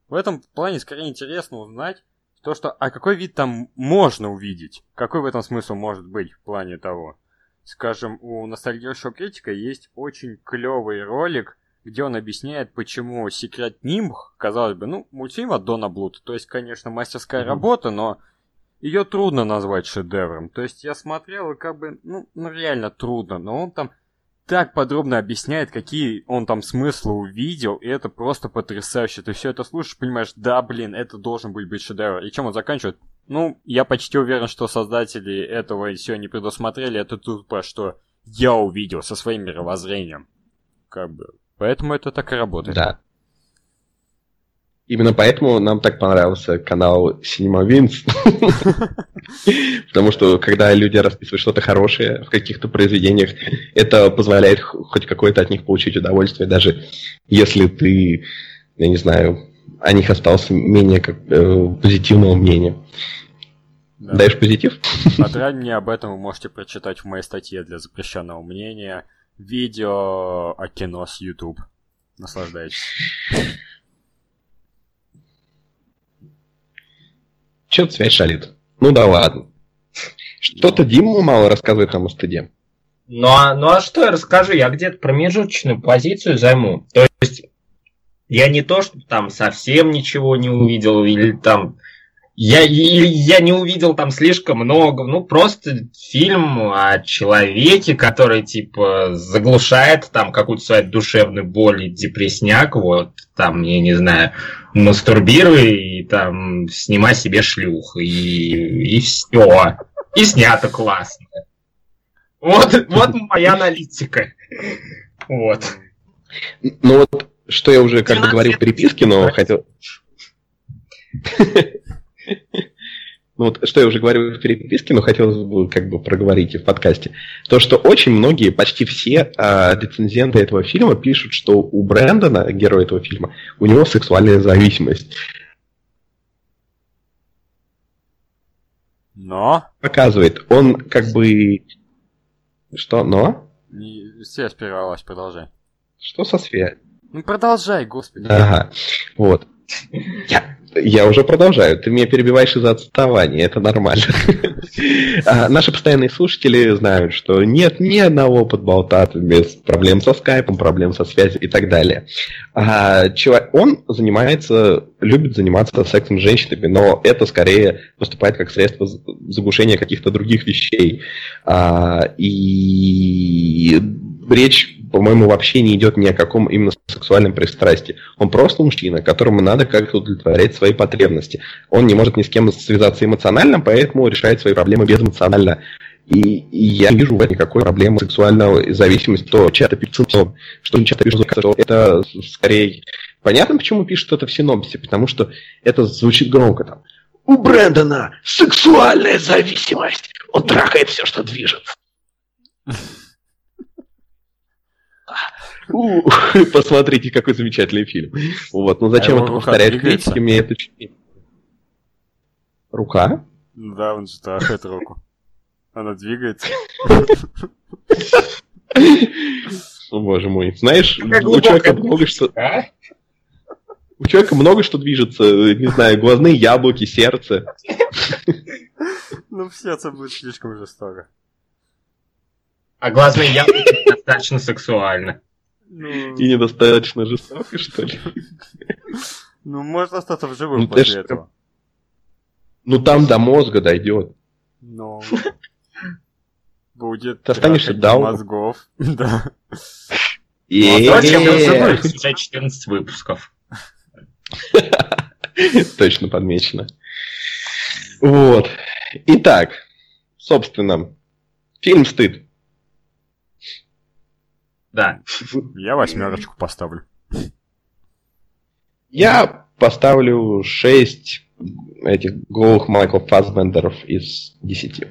в этом плане скорее интересно узнать то, что, а какой вид там можно увидеть? Какой в этом смысл может быть в плане того? Скажем, у ностальгирующего критика есть очень клевый ролик, где он объясняет, почему «Секрет Нимб», казалось бы, ну, мультфильм от Дона Блуд, то есть, конечно, мастерская работа, но ее трудно назвать шедевром. То есть я смотрел, и как бы, ну, ну реально трудно, но он там так подробно объясняет, какие он там смыслы увидел, и это просто потрясающе. Ты все это слушаешь, понимаешь, да, блин, это должен быть быть шедевр. И чем он заканчивает? Ну, я почти уверен, что создатели этого все не предусмотрели, это тупо, что я увидел со своим мировоззрением. Как бы. Поэтому это так и работает. Да. Именно поэтому нам так понравился канал Cinema Wins. Потому что когда люди расписывают что-то хорошее в каких-то произведениях, это позволяет хоть какое-то от них получить удовольствие, даже если ты, я не знаю, о них остался менее как, э, позитивного мнения. Да. Даешь позитив? Подробнее об этом вы можете прочитать в моей статье для запрещенного мнения. Видео о кино с YouTube. Наслаждайтесь. Че-то связь шалит. Ну да ладно. Что-то Дима мало рассказывает нам о стыде. Ну а, ну а что я расскажу? Я где-то промежуточную позицию займу. То есть я не то, что там совсем ничего не увидел, или там я, я не увидел там слишком много. Ну, просто фильм о человеке, который, типа, заглушает там какую-то свою душевную боль и депресняк, вот, там, я не знаю, мастурбируй и там снимай себе шлюх, и, и все. И снято классно. Вот, вот моя аналитика. Вот. Ну вот, что я уже как бы говорил в переписке, но хотел... ну вот что я уже говорил в переписке, но хотелось бы как бы проговорить и в подкасте, то, что очень многие, почти все э, рецензенты этого фильма пишут, что у Брэндона, героя этого фильма, у него сексуальная зависимость. Но? Показывает, он как бы... Что, но? Связь прервалась, продолжай. Что со связью? Ну продолжай, господи. Ага, вот. Я, я уже продолжаю. Ты меня перебиваешь из-за отставания, это нормально. а, наши постоянные слушатели знают, что нет ни одного подболтата без проблем со скайпом, проблем со связью и так далее. А, он занимается, любит заниматься сексом с женщинами, но это скорее выступает как средство заглушения каких-то других вещей. А, и речь по-моему, вообще не идет ни о каком именно сексуальном пристрастии. Он просто мужчина, которому надо как-то удовлетворять свои потребности. Он не может ни с кем связаться эмоционально, поэтому решает свои проблемы безэмоционально. И, и я не вижу в этом никакой проблемы сексуальной зависимости, то часто пишут, что не часто пишут, что это скорее... Понятно, почему пишут это в синопсисе, потому что это звучит громко там. У Брэндона сексуальная зависимость. Он трахает все, что движется. Посмотрите, какой замечательный фильм. Вот, ну зачем а это повторять критики? Мне это Рука? Да, он же трахает руку. Она двигается. О, боже мой. Знаешь, у человека много что... А? У человека много что движется, не знаю, глазные яблоки, сердце. Ну, в сердце будет слишком жестоко. А глазные яблоки достаточно сексуально. Ну... И недостаточно жестоко, что ли? Ну, можно остаться в живых ну, после этого. Ну, там до мозга дойдет. Но... Будет Ты останешься даун. мозгов. Да. И уже 14 выпусков. Точно подмечено. Вот. Итак, собственно, фильм «Стыд». Да. Я восьмерочку поставлю. Я поставлю 6 этих голых Майкл Фассбендеров из 10.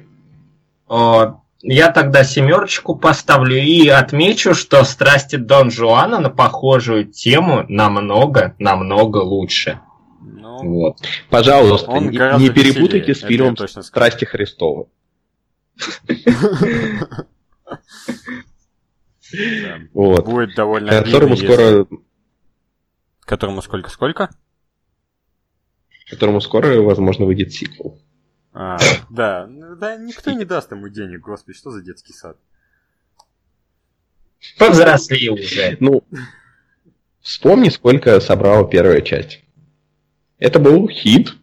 О, я тогда семерочку поставлю и отмечу, что страсти Дон Жуана на похожую тему намного, намного лучше. Ну, вот. Пожалуйста, не, не перепутайте с фильмом «Страсти Христова». Вот. Будет довольно Которому скоро... Которому сколько-сколько? Которому скоро, возможно, выйдет сиквел. А, да, ну, да, никто не даст ему денег, господи, что за детский сад? Повзросли уже. Ну, вспомни, сколько собрала первая часть. Это был хит.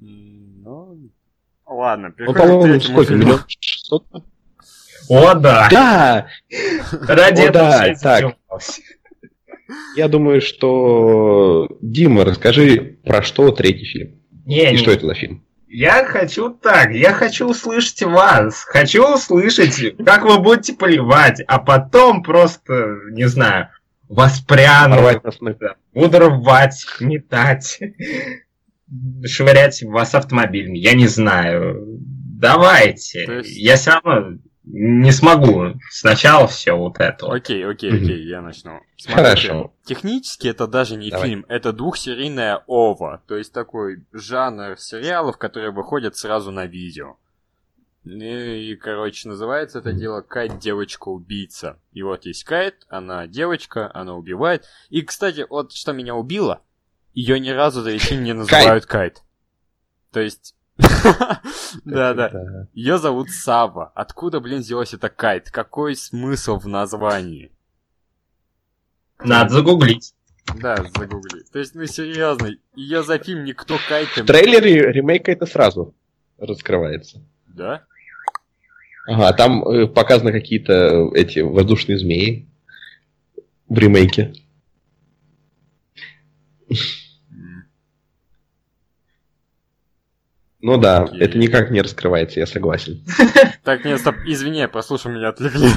Ну, ладно, ну, по-моему, сколько, миллион шестьсот? О, да. Да! Ради О, да, так. Я думаю, что... Дима, расскажи, про что третий фильм? Не, И не. что это за фильм? Я хочу так, я хочу услышать вас, хочу услышать, как вы будете поливать, а потом просто, не знаю, воспряну, буду рвать, метать, швырять вас автомобилями, я не знаю. Давайте. Есть... Я все равно не смогу. Сначала все вот это. Окей, окей, окей, я начну. Смотрите, Хорошо. Технически это даже не Давай. фильм, это двухсерийная ова. То есть такой жанр сериалов, которые выходят сразу на видео. И, и короче, называется это дело Кайт девочка-убийца. И вот есть Кайт, она девочка, она убивает. И, кстати, вот что меня убило, ее ни разу за весь не называют Кайт. То есть да, да. Ее зовут Сава. Откуда, блин, взялась эта Кайт? Какой смысл в названии? Надо загуглить. Да, загугли. То есть, ну серьезно, ее за фильм никто Кайтом... В трейлере ремейка это сразу раскрывается. Да? Ага, там э, показаны какие-то э, эти воздушные змеи в ремейке. Ну да, Окей. это никак не раскрывается, я согласен. Так, нет, стоп, извини, послушай, меня отвлекли.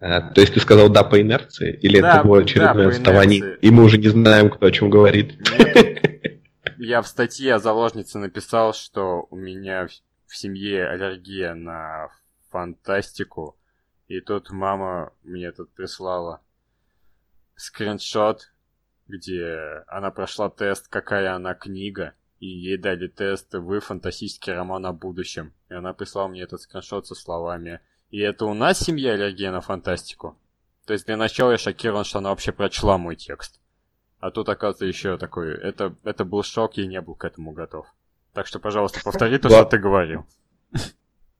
А, то есть ты сказал «да» по инерции? Или Да, это было да, очередное по отставание, и мы уже не знаем, кто о чем говорит? Нет, Я в статье о заложнице написал, что у меня в семье аллергия на фантастику. И тут мама мне тут прислала скриншот, где она прошла тест, какая она книга. И ей дали тест «Вы фантастический роман о будущем». И она прислала мне этот скриншот со словами «И это у нас семья аллергия на фантастику?» То есть для начала я шокирован, что она вообще прочла мой текст. А тут, оказывается, еще такой... Это, это был шок, я не был к этому готов. Так что, пожалуйста, повтори то, что ты говорил.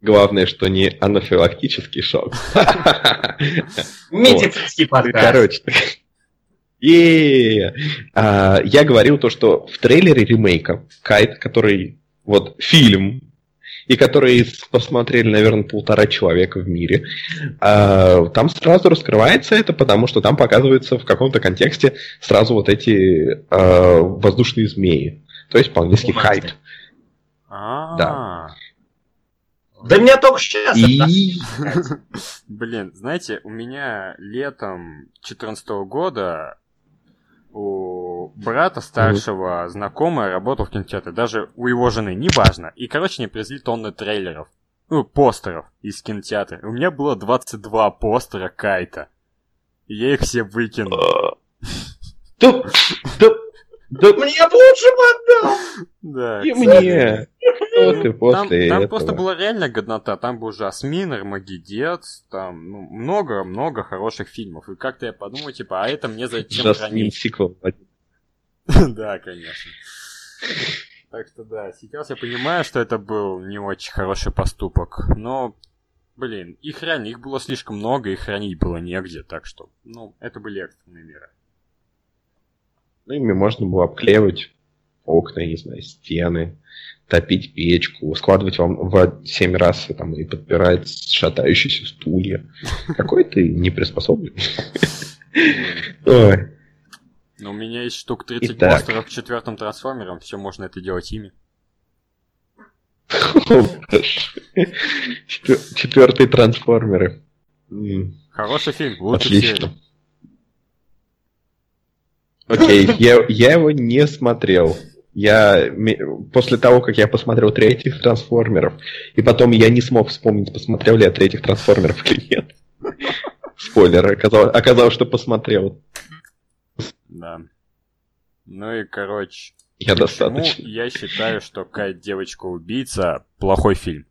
Главное, что не анафилактический шок. Медицинский подкаст. Короче. Е-е-е. А, Я говорил то, что в трейлере ремейка Кайт, который вот фильм, и который посмотрели, наверное, полтора человека в мире, а, там сразу раскрывается это, потому что там показывается в каком-то контексте сразу вот эти а, воздушные змеи. То есть по-английски хайт. А, Да меня только сейчас И Блин, знаете, у меня летом 14 года у брата старшего знакомая работал в кинотеатре, даже у его жены, неважно. И, короче, мне привезли тонны трейлеров, ну, постеров из кинотеатра. У меня было 22 постера Кайта. И я их все выкинул. да, да, да Мне лучше бы отдал. Да, и мне. Что ты Там, после там этого? просто была реально годнота. Там был Жасмин, Армагеддец, там ну, много-много хороших фильмов. И как-то я подумал, типа, а это мне зачем Жасмин хранить? сиквел. Да, конечно. Так что да, сейчас я понимаю, что это был не очень хороший поступок. Но, блин, их реально, их было слишком много, и хранить было негде. Так что, ну, это были экстренные меры. Ну, ими можно было обклеивать окна, не знаю, стены, топить печку, складывать вам в 7 раз и, там, и подпирать шатающиеся стулья. Какой ты неприспособленный. Но у меня есть штук 30 Итак. постеров к четвертым трансформерам, все можно это делать ими. Четвер- Четвертые трансформеры. Хороший фильм, серии. Отлично. Окей, я, я его не смотрел. Я после того, как я посмотрел третьих трансформеров, и потом я не смог вспомнить, посмотрел ли я третьих трансформеров или нет. Спойлер, оказалось, оказалось, что посмотрел. Да. Ну и, короче, Я достаточно. я считаю, что Кайт девочка-убийца плохой фильм.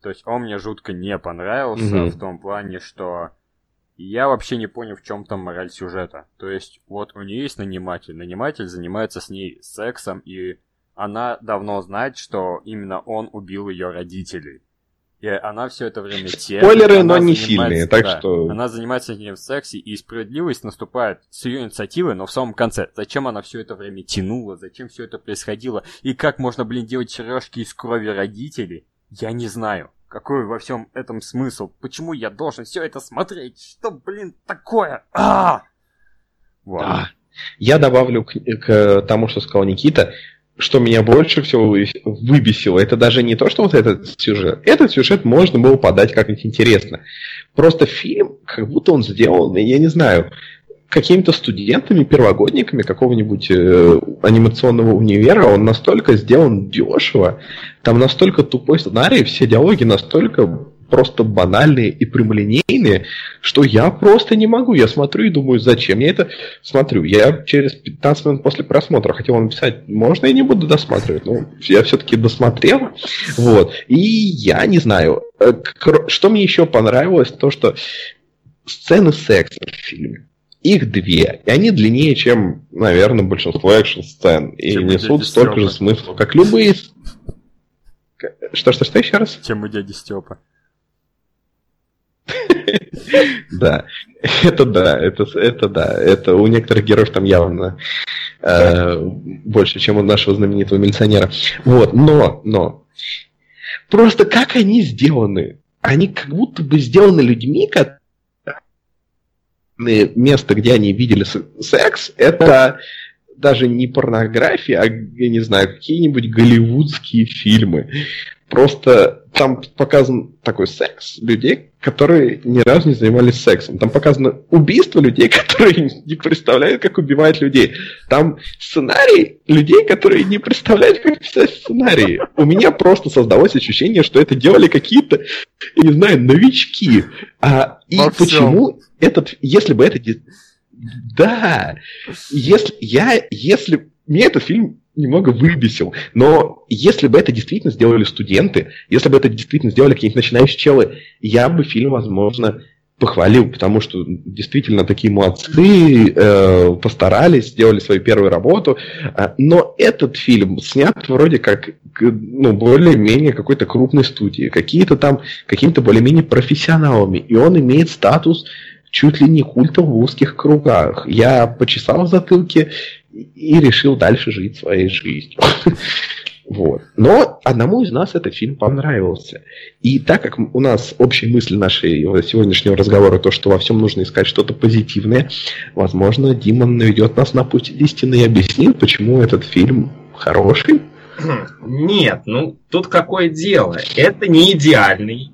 То есть он мне жутко не понравился Мгм. в том плане, что я вообще не понял, в чем там мораль сюжета. То есть вот у нее есть наниматель. Наниматель занимается с ней сексом, и она давно знает, что именно он убил ее родителей. И она все это время терпит. Спойлеры, но не сильные, так да, что- Она занимается с ним в сексе, и справедливость наступает с ее инициативы, но в самом конце. Зачем она все это время тянула, зачем все это происходило, и как можно, блин, делать сережки из крови родителей, я не знаю. Какой во всем этом смысл? Почему я должен все это смотреть? Что, блин, такое? А! Вот. Да. Я добавлю к, к тому, что сказал Никита, что меня больше всего вы- выбесило. Это даже не то, что вот этот сюжет. Этот сюжет можно было подать как-нибудь интересно. Просто фильм, как будто он сделан, я не знаю, какими-то студентами, первогодниками какого-нибудь э, анимационного универа. Он настолько сделан дешево, там настолько тупой сценарий, все диалоги настолько просто банальные и прямолинейные, что я просто не могу. Я смотрю и думаю, зачем я это смотрю. Я через 15 минут после просмотра хотел написать, можно я не буду досматривать. Ну, я все-таки досмотрел. Вот. И я не знаю. э, Что мне еще понравилось, то что сцены секса в фильме. Их две, и они длиннее, чем, наверное, большинство экшн-сцен, и Чем несут столько же смысла, как любые... Что-что-что еще раз? Чем у дяди Степа. Да, это да, это, это да, это у некоторых героев там явно э, больше, чем у нашего знаменитого милиционера. Вот, но, но, просто как они сделаны? Они как будто бы сделаны людьми, которые место, где они видели секс, это даже не порнография, а, я не знаю, какие-нибудь голливудские фильмы. Просто там показан такой секс людей, которые ни разу не занимались сексом. Там показано убийство людей, которые не представляют, как убивать людей. Там сценарий людей, которые не представляют, как писать сценарии. У меня просто создалось ощущение, что это делали какие-то, я не знаю, новички. А, и Во всем. почему этот, если бы это... Да, если я, если мне этот фильм немного выбесил, но если бы это действительно сделали студенты, если бы это действительно сделали какие-нибудь начинающие челы, я бы фильм, возможно, похвалил, потому что действительно такие молодцы, э, постарались, сделали свою первую работу. А, Но этот фильм снят вроде как ну, более-менее какой-то крупной студии, какие-то там, какими-то более-менее профессионалами, и он имеет статус чуть ли не культа в узких кругах. Я почесал в затылке и- решил дальше жить своей жизнью. Вот. Но одному из нас этот фильм понравился. И так как у нас общая мысль нашего сегодняшнего разговора то, что во всем нужно искать что-то позитивное, возможно, Димон наведет нас на путь истины и объяснит, почему этот фильм хороший. Нет, ну тут какое дело. Это не идеальный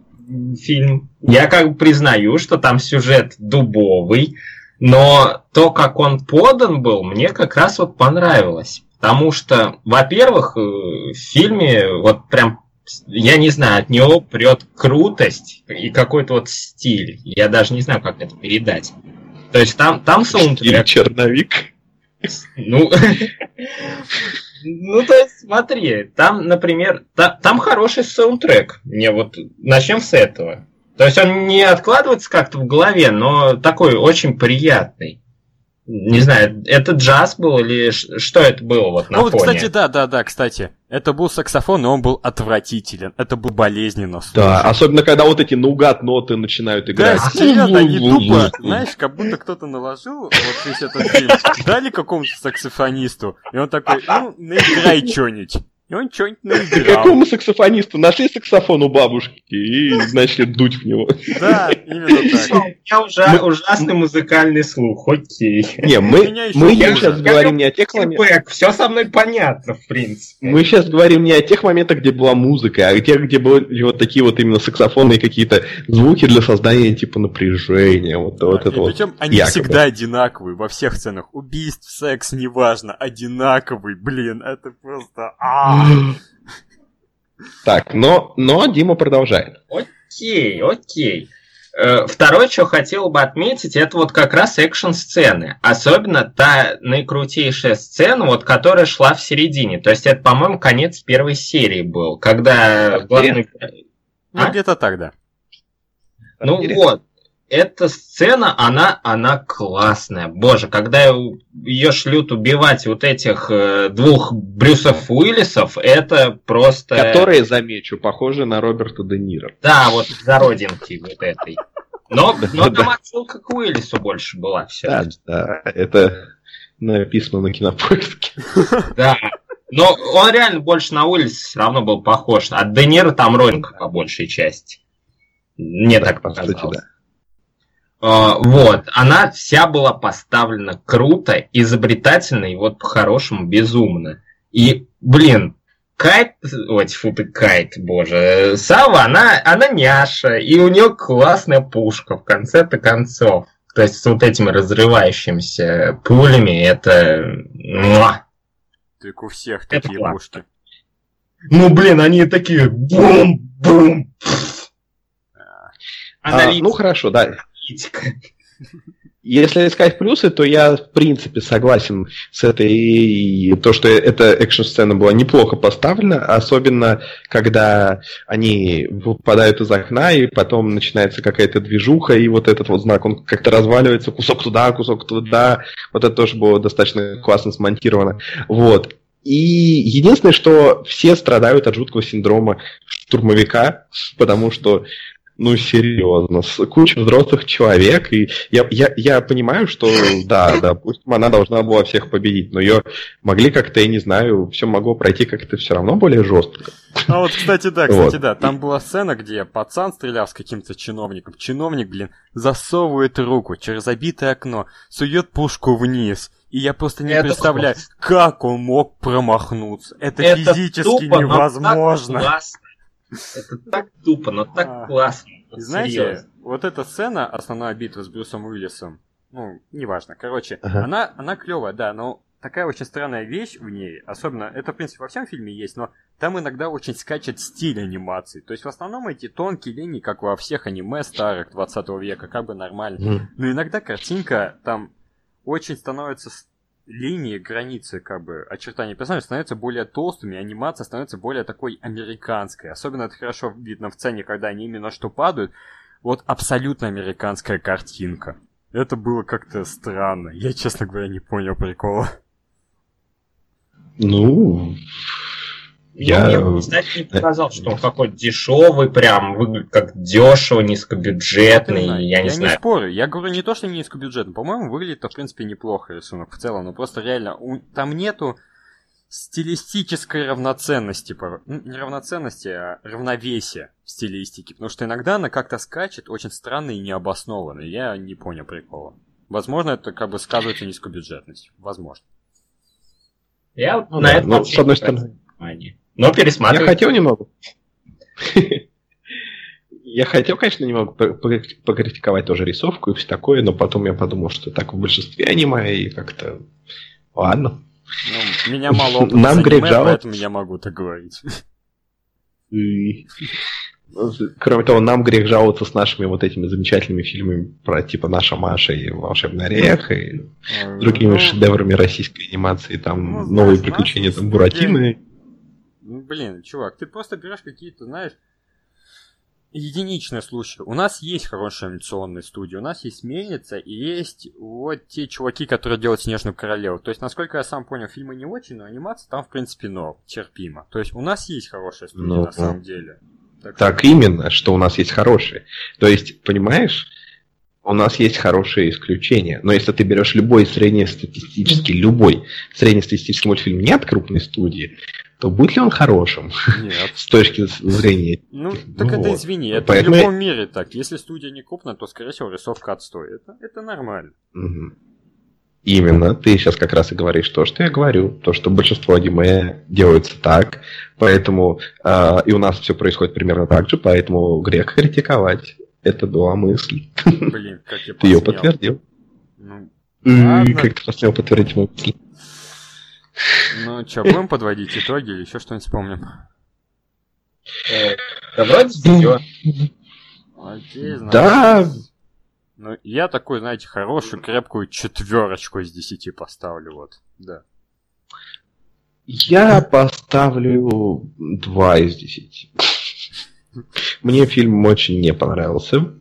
фильм. Я как бы признаю, что там сюжет дубовый, но то, как он подан был, мне как раз вот понравилось. Потому что, во-первых, э, в фильме вот прям, я не знаю, от него прет крутость и какой-то вот стиль. Я даже не знаю, как это передать. То есть там, там саундтрек черновик. ну, ну, то есть, смотри, там, например, та- там хороший саундтрек. Мне вот начнем с этого. То есть он не откладывается как-то в голове, но такой очень приятный. Не знаю, это джаз был или что это было вот на Ну вот, фоне? кстати, да, да, да, кстати. Это был саксофон, и он был отвратителен. Это был болезненно. Да, слушать. особенно когда вот эти наугад ноты начинают Да, играть. серьезно, они тупо, знаешь, как будто кто-то наложил вот весь этот фильм, дали какому-то саксофонисту, и он такой, ну, наиграй что-нибудь. И он что-нибудь наиграл. Какому саксофонисту? Нашли саксофон у бабушки и начали дуть в него. Да, именно так. у меня уже ужасный музыкальный слух, окей. Не, мы, мы сейчас говорим не о тех моментах. все со мной понятно, в принципе. Мы сейчас говорим не о тех моментах, где была музыка, а тех, где были вот такие вот именно саксофонные какие-то звуки для создания типа напряжения. Вот, это вот. причем они всегда одинаковые во всех сценах. Убийств, секс, неважно, одинаковый, блин, это просто... а. Так, но, но Дима продолжает. Окей, окей. Э, Второе, что хотел бы отметить, это вот как раз экшн-сцены. Особенно та наикрутейшая сцена, вот, которая шла в середине. То есть это, по-моему, конец первой серии был, когда главный... Ну, А? где-то так, да. Ну Интересно. вот, эта сцена, она, она классная. Боже, когда ее шлют убивать вот этих э, двух Брюсов Уиллисов, это просто... Которые, замечу, похожи на Роберта Де Ниро. Да, вот за родинки вот этой. Но, но там отсылка к Уиллису больше была все. Да, да, это написано на кинопоиске. Да. Но он реально больше на Уиллиса все равно был похож. От Де Ниро там родинка по большей части. Мне так показалось. А, Вот, она вся была поставлена круто, изобретательно и вот по-хорошему безумно. И, блин, Кайт, ой, фу ты, Кайт, боже, Сава, она, она няша, и у нее классная пушка в конце-то концов. То есть с вот этими разрывающимися пулями, это... муа. Так у всех Это такие классно. пушки. Ну, блин, они такие бум-бум. А, ну хорошо, да. Аналитика. Если искать плюсы, то я в принципе согласен с этой и то, что эта экшн-сцена была неплохо поставлена, особенно когда они выпадают из окна, и потом начинается какая-то движуха, и вот этот вот знак, он как-то разваливается, кусок туда, кусок туда. Вот это тоже было достаточно классно смонтировано. Вот. И единственное, что все страдают от жуткого синдрома штурмовика, потому что ну, серьезно, с- куча взрослых человек, и я, я, я понимаю, что да, допустим, она должна была всех победить, но ее могли как-то, я не знаю, все могло пройти как-то все равно более жестко. А вот, кстати, да, кстати, Вот. да, там была сцена, где пацан стрелял с каким-то чиновником. Чиновник, блин, засовывает руку через забитое окно, сует пушку вниз И я просто не Это представляю, класс. как он мог промахнуться. Это, Это физически тупо, но невозможно. так классно. Это так тупо, но А. так классно. И знаете, Серьезно. вот эта сцена, основная битва с Брюсом Уиллисом, ну, неважно, короче, Ага. она, она клевая, да, но такая очень странная вещь в ней, особенно, это, в принципе, во всем фильме есть, но там иногда очень скачет стиль анимации. То есть, в основном эти тонкие линии, как во всех аниме старых 20 века, как бы нормально. Но иногда картинка там очень становится линии, границы, как бы, очертания персонажей становятся более толстыми, анимация становится более такой американской. Особенно это хорошо видно в сцене, когда они именно что падают. Вот абсолютно американская картинка. Это было как-то странно. Я, честно говоря, не понял прикола. Ну, Я... я... Мне, кстати, не показал, что он какой-то дешевый, прям выглядит как дешево, низкобюджетный, именно. я не не знаю. спорю. Я говорю не то, что низкобюджетно. По-моему, выглядит, в принципе, неплохо рисунок в целом. Но просто реально, у- там нету стилистической равноценности. пор- ну, Не равноценности, а равновесия в стилистике. Потому что иногда она как-то скачет очень странно и необоснованно. Я не понял прикола. Возможно, это как бы сказывается низкобюджетность. Возможно. Я вот Ну на да, это ну, вообще с одной не стороны. внимания. Но Я пересматривать. хотел немного. Я хотел, конечно, немного по- по- покритиковать тоже рисовку и все такое, но потом я подумал, что так в большинстве аниме и как-то... Ладно. Ну, меня мало опыта Нам аниме, жаловаться. поэтому я могу так говорить. И- Кроме того, нам грех жаловаться с нашими вот этими замечательными фильмами про типа «Наша Маша» и «Волшебный орех» и другими Ну, шедеврами российской анимации, там Ну, знаешь, новые нас приключения там Буратино. Ну, блин, чувак, ты просто берешь какие-то, знаешь, единичные случаи. У нас есть хорошие анимационные студии, у нас есть Мельница и есть вот те чуваки, которые делают Снежную Королеву. То есть, насколько я сам понял, фильмы не очень, но анимация там, в принципе, но терпимо. То есть, у нас есть хорошая студия, Ну, на самом деле. Так Так именно, что у нас есть хорошие. То есть, понимаешь, у нас есть хорошие исключения. Но если ты берешь любой среднестатистический, любой среднестатистический мультфильм не от крупной студии, то будет ли он хорошим Нет. с точки зрения... Ну, так это Вот. извини, это Поэтому в любом мире так. Если студия не крупная, то, скорее всего, рисовка отстой. Это, это нормально. Мгм. Именно, ты сейчас как раз и говоришь то, что я говорю, то, что большинство аниме делается так, поэтому а, и у нас все происходит примерно так же, поэтому грех критиковать. Это была мысль. Блин, как я Ты ее подтвердил. Ну, Ладно. Как ты посмел подтвердить мою мысль? Ну что, будем подводить итоги или еще что-нибудь вспомним? Э, Да вроде. Окей, значит. Да, Ну, я такой, знаете, хорошую, крепкую четверочку из десяти поставлю, вот. Да. я поставлю 2 из 10. Мне фильм очень не понравился.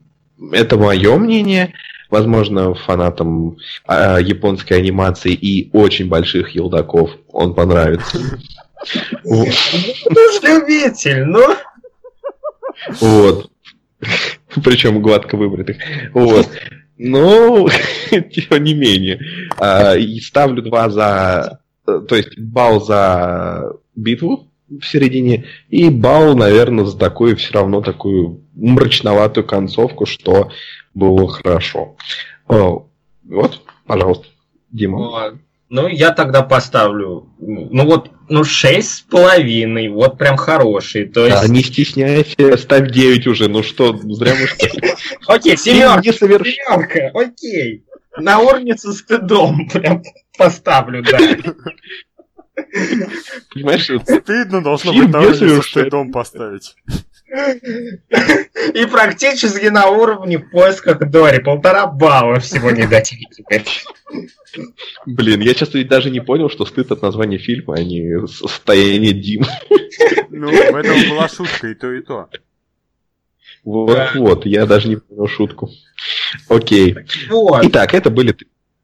Это мое мнение. Возможно, фанатам а, японской анимации и очень больших елдаков он понравится. Ну, ты любитель, ну. Вот. Причем гладко выбритых. Вот. Но, тем не менее. А, и ставлю два за... э, То есть балл за битву в середине и балл, наверное, за такую все равно такую мрачноватую концовку, что было хорошо. О, Вот, пожалуйста, Дима. Ну, я тогда поставлю, ну вот, ну, шесть с половиной, вот прям хороший, то есть... Да, не стесняйся, ставь 9 уже, ну что, зря мы что? Окей, семерка, семерка, окей. На уровне со стыдом прям поставлю, да. Понимаешь, Стыдно должно быть на не уровне со стыдом поставить. И практически на уровне в поисках Дори. Полтора балла всего не дать теперь. Блин, я сейчас даже не понял, что стыд от названия фильма, а не состояние Димы. Ну, в этом была шутка и то, и то. Вот-вот, я даже не понял шутку. Окей. Вот. Итак, это были...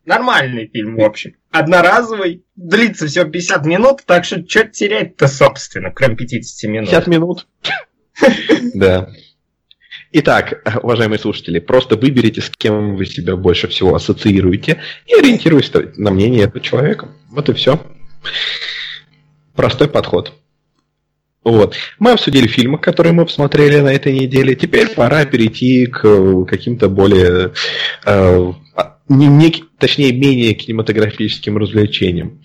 Нормальный фильм, в общем. Одноразовый. Длится всего 50 минут, так что что терять-то, собственно, кроме 50 минут. 50 минут. Да. Итак, уважаемые слушатели, просто выберите, с кем вы себя больше всего ассоциируете, и ориентируйтесь на мнение этого человека. Вот и все. Простой подход. Вот. Мы обсудили фильмы, которые мы посмотрели на этой неделе. Теперь пора перейти к э, каким-то более э, а- не, не, точнее, менее кинематографическим развлечением.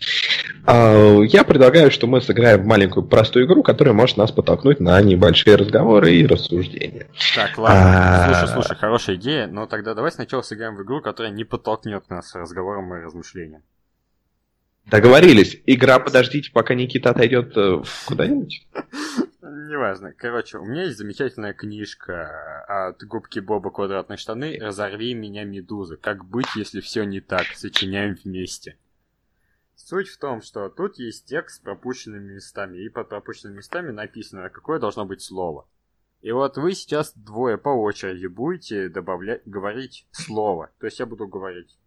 А, Я предлагаю, что мы сыграем в маленькую простую игру, которая может нас подтолкнуть на небольшие разговоры и рассуждения. Так, ладно. А. Слушай, слушай, хорошая идея, но тогда давай сначала сыграем в игру, которая не подтолкнет нас разговором и размышлением. Договорились. Игра, подождите, пока Никита отойдет э, куда-нибудь. Неважно. Короче, у меня есть замечательная книжка от губки Боба «Квадратные штаны» «Разорви меня, медуза. Как быть, если все не так? Сочиняем вместе». Суть в том, что тут есть текст с пропущенными местами, и под пропущенными местами написано, какое должно быть слово. И вот вы сейчас двое по очереди будете добавлять, говорить слово. То есть я буду говорить,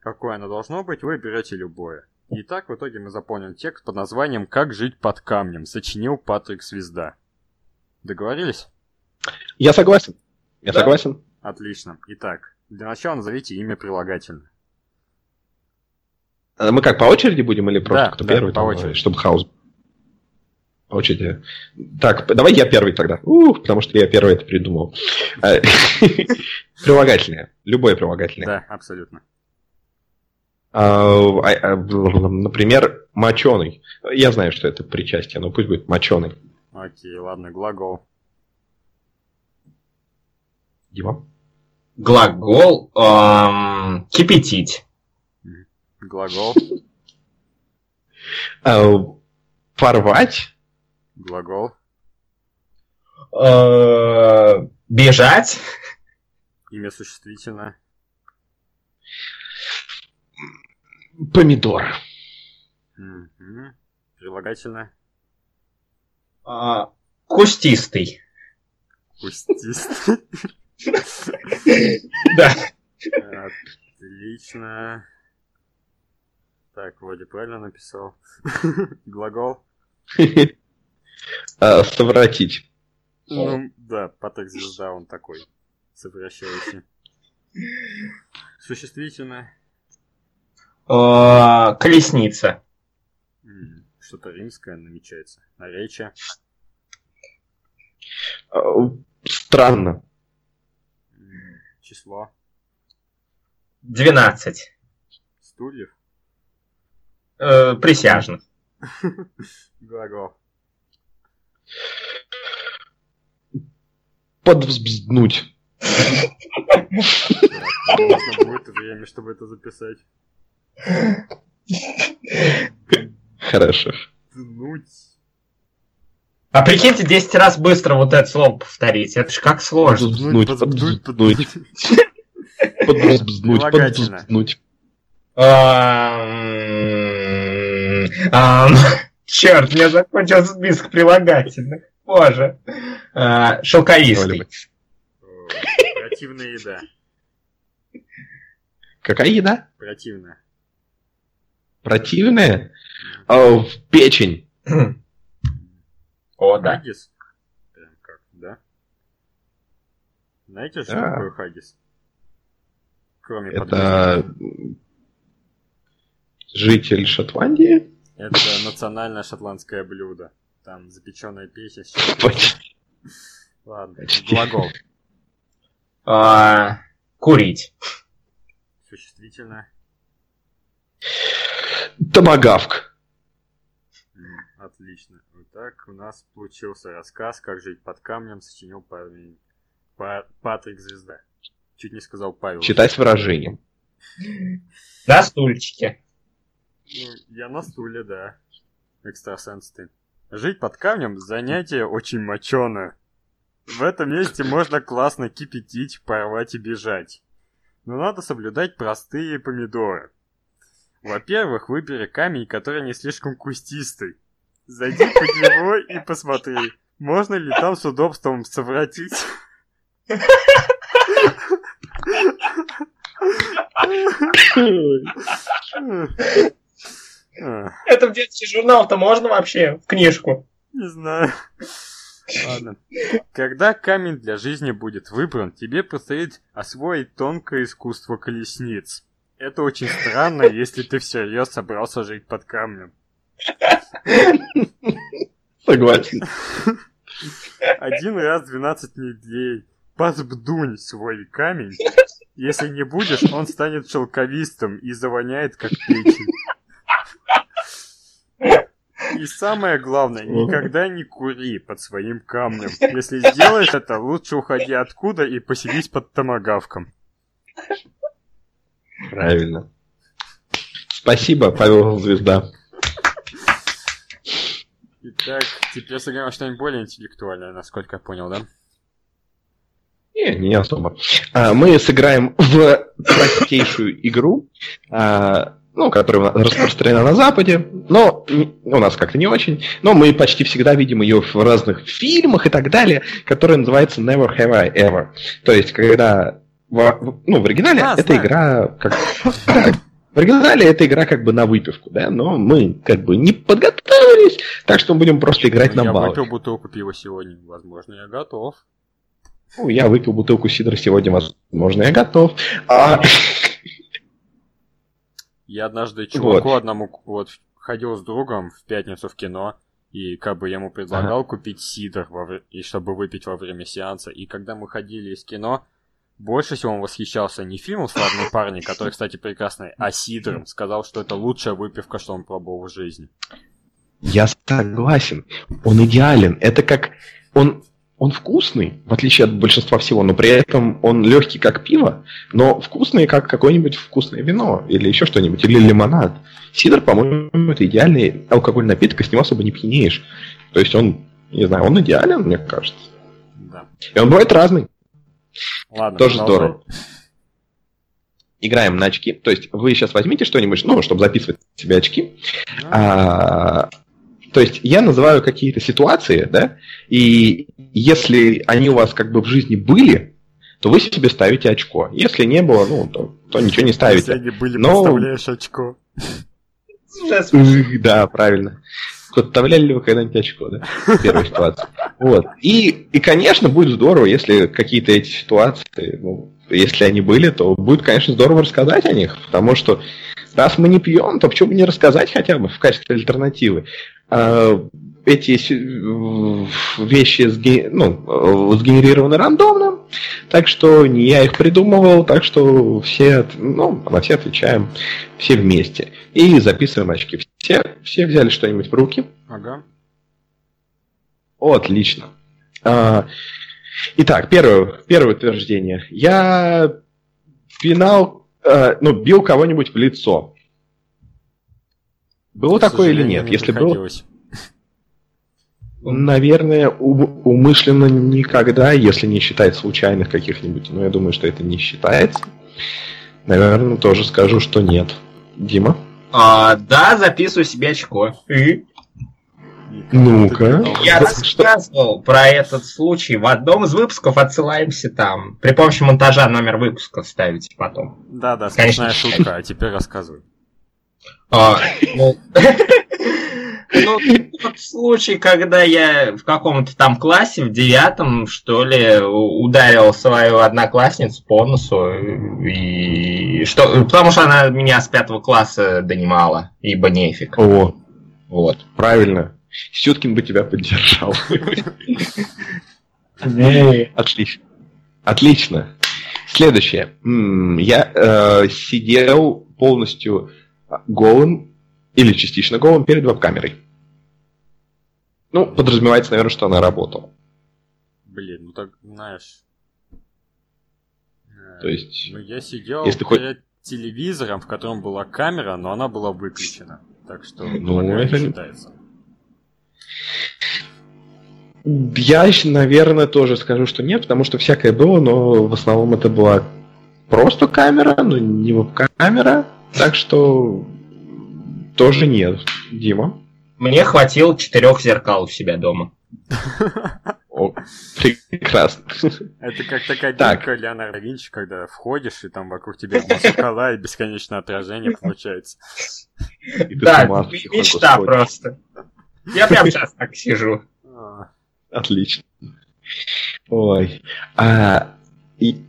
какое оно должно быть, вы берете любое. И так в итоге мы заполним текст под названием «Как жить под камнем», сочинил Патрик Звезда. Договорились? Я согласен. Я Да. согласен. Отлично. Итак, для начала назовите имя прилагательное. А Мы как, по очереди будем или просто Да, кто да, первый? по там, очереди. Чтобы хаос. По очереди. Так, давай я первый тогда. Ух, потому что я первый это придумал. Э, Прилагательное. Любое прилагательное. Да, абсолютно. А, а, Например, моченый. Я знаю, что это причастие, но пусть будет моченый. Окей, ладно, глагол. Дима? Глагол эм, кипятить. Глагол. А, Порвать. Глагол. Э, бежать. Имя существительное. Помидор. Прилагательное. э, кустистый. Кустист. Да. Отлично. Так, вроде правильно написал. Глагол. А, Совратить. Ну, да, Патрик Звезда, он такой. Совращающий. Существительное. Э, колесница. Что-то римское намечается. Наречие. А, Странно. Число. 12. Стульев. Э, присяжных. Глагол. Нужно будет время, чтобы это записать. Хорошо. А прикиньте, 10 раз быстро вот это слово повторить. Это ж как сложно. Подвзднуть, Подвздуть, подвзднуть. подвздуть. Подвзднуть, Черт, у меня закончился список прилагательных. Боже. А, Шелковистый. О, Противная еда. Какая еда? Противная. Противная? А, В печень. О, да. Хагис? Прям как, да? Знаете, что Да. такое хагис? Кроме. Это житель Шотландии? Это национальное шотландское блюдо. Там запеченная. Почти. Ладно, глагол. А, Курить. Существительное. Томагавк. Отлично. Вот так у нас получился рассказ «Как жить под камнем» сочинил парень Па- Патрик Звезда. Чуть не сказал Павел. Читай с выражением. На стульчике. Ну, я на стуле, да. Экстрасенс ты. Жить под камнем – занятие очень моченое. В этом месте можно классно кипятить, порвать и бежать. Но надо соблюдать простые помидоры. Во-первых, выбери камень, который не слишком кустистый. Зайди под него и посмотри, можно ли там с удобством совратить. Это в детский журнал-то можно вообще? В книжку? Не знаю. Ладно. Когда камень для жизни будет выбран, тебе предстоит освоить тонкое искусство колесниц. Это очень странно, если ты всерьез собрался жить под камнем. Согласен. Один раз в 12 недель подбдунь свой камень Если не будешь, он станет шелковистым и завоняет, как печень. И самое главное, никогда не кури под своим камнем. Если сделаешь это, лучше уходи откуда и поселись под томогавком. Правильно. Спасибо, Павел Звезда. Итак, теперь сыграем что-нибудь более интеллектуальное, насколько я понял, да? Не, не особо. А, мы сыграем в простейшую игру, а, ну, которая распространена на Западе, но у нас как-то не очень. Но мы почти всегда видим ее в разных фильмах и так далее, которая называется Never Have I Ever. То есть, когда в, ну, в оригинале а, это знаю. игра как. В оригинале эта игра как бы на выпивку, да, но мы как бы не подготовились, так что мы будем просто играть ну, на баллы. Я выпил бутылку пива сегодня, возможно, я готов. Ну, я выпил бутылку сидра сегодня, возможно, я готов. А... Я однажды чуваку вот. одному вот ходил с другом в пятницу в кино, и как бы я ему предлагал ага. купить сидр, во, и чтобы выпить во время сеанса. И когда мы ходили из кино, больше всего он восхищался не фильмом «Славные парни», который, кстати, прекрасный, а сидром. Сказал, что это лучшая выпивка, что он пробовал в жизни. Я согласен. Он идеален. Это как... Он, он вкусный, в отличие от большинства всего, но при этом он легкий, как пиво, но вкусный, как какое-нибудь вкусное вино или еще что-нибудь, или лимонад. Сидр, по-моему, это идеальный алкогольный напиток, и с него особо не пьянеешь. То есть он, не знаю, он идеален, мне кажется. Да. И он бывает разный. Ладно, Тоже здорово. Играем на очки. То есть вы сейчас возьмите что-нибудь, ну, чтобы записывать себе очки. А, то есть я называю какие-то ситуации, да, и если они у вас как бы в жизни были, то вы себе ставите очко. Если не было, ну, то, то ничего не ставите. Если они были, Но... поставляешь очко. Да, правильно. Подставляли ли вы когда-нибудь очко, да? В первой ситуации. Вот. И, и, конечно, будет здорово, если какие-то эти ситуации, ну, если они были, то будет, конечно, здорово рассказать о них, потому что раз мы не пьем, то почему бы не рассказать хотя бы в качестве альтернативы? А, эти вещи ну, сгенерированы рандомно, так что не я их придумывал, так что все, ну, на все отвечаем все вместе. И записываем очки. Все, все взяли что-нибудь в руки. Ага. Отлично. А, итак, первое, первое утверждение. Я пинал, а, ну, бил кого-нибудь в лицо. Было К такое или нет? Не Если было... Наверное, умышленно никогда, если не считать случайных каких-нибудь. Но я думаю, что это не считается. Наверное, тоже скажу, что нет. Дима? А, да, записываю себе очко. И? Ну-ка. Я рассказывал про этот случай в одном из выпусков, отсылаемся там. При помощи монтажа номер выпуска ставите потом. Да-да, смешная шутка, а теперь рассказывай. А, ну, ну, тот случай, когда я в каком-то там классе, в девятом, что ли, ударил свою одноклассницу по носу, и что, потому что она меня с пятого класса донимала, ибо нефиг. О, вот. Правильно. Сюткин бы тебя поддержал. Отлично. Отлично. Следующее. Я э, сидел полностью голым или частично голым перед веб-камерой. Ну, подразумевается, наверное, что она работала. Блин, ну так, знаешь... Э, То есть... Ну, я сидел если перед хоть... телевизором, в котором была камера, но она была выключена. Так что, ну, это не считается. Я, наверное, тоже скажу, что нет, потому что всякое было, но в основном это была просто камера, но не веб-камера. Так что тоже нет. Дима? Мне хватило четырех зеркал у себя дома. О, прекрасно. Это как такая так. Леонардо Винчи, когда входишь, и там вокруг тебя зеркала, и бесконечное отражение получается. Да, мечта просто. Я прям сейчас так сижу. А. Отлично. Ой. А, и,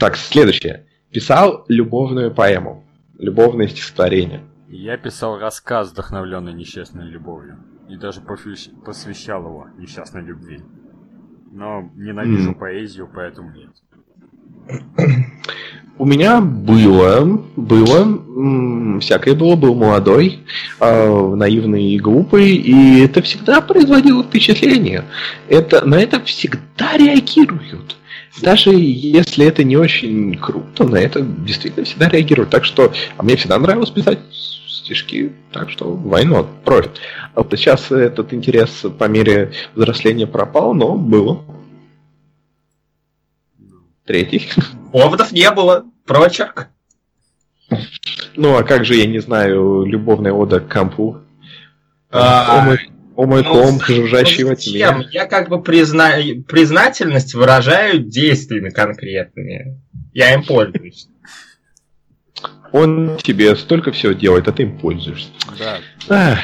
так, следующее. Писал любовную поэму. Любовное стихотворение. Я писал рассказ, вдохновленный несчастной любовью. И даже посвящал его несчастной любви. Но ненавижу mm. поэзию, поэтому нет. У меня было, было, всякое было, был молодой, э, наивный и глупый, и это всегда производило впечатление. Это, на это всегда реагируют. Даже если это не очень круто, на это действительно всегда реагируют. Так что, а мне всегда нравилось писать стишки, так что why not? Профит. А вот сейчас этот интерес по мере взросления пропал, но было. Третий. Поводов не было. Прочерк. Ну, а как же, я не знаю, любовная ода к компу? А, мой, о мой ну, комп, жужжащий ну, тьме. Я как бы призна... признательность выражаю действиями конкретными. Я им пользуюсь. Он тебе столько всего делает, а ты им пользуешься. Да. Ах,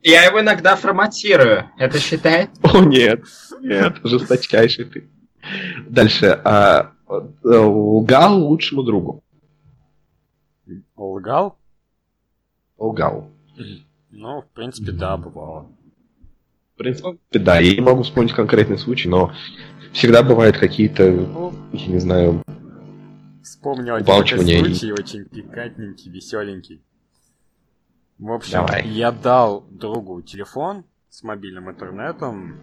Я его иногда форматирую. Это считает? о нет, нет, жесточайший ты. Дальше. А, э, лгал лучшему другу. Лгал? Лгал. Ну, в принципе, да, бывало. В принципе, да, я не могу вспомнить конкретный случай, но всегда бывают какие-то, Ну, я не знаю, вспомнил один случай, очень пикантненький, веселенький. В общем, Давай. я дал другу телефон с мобильным интернетом,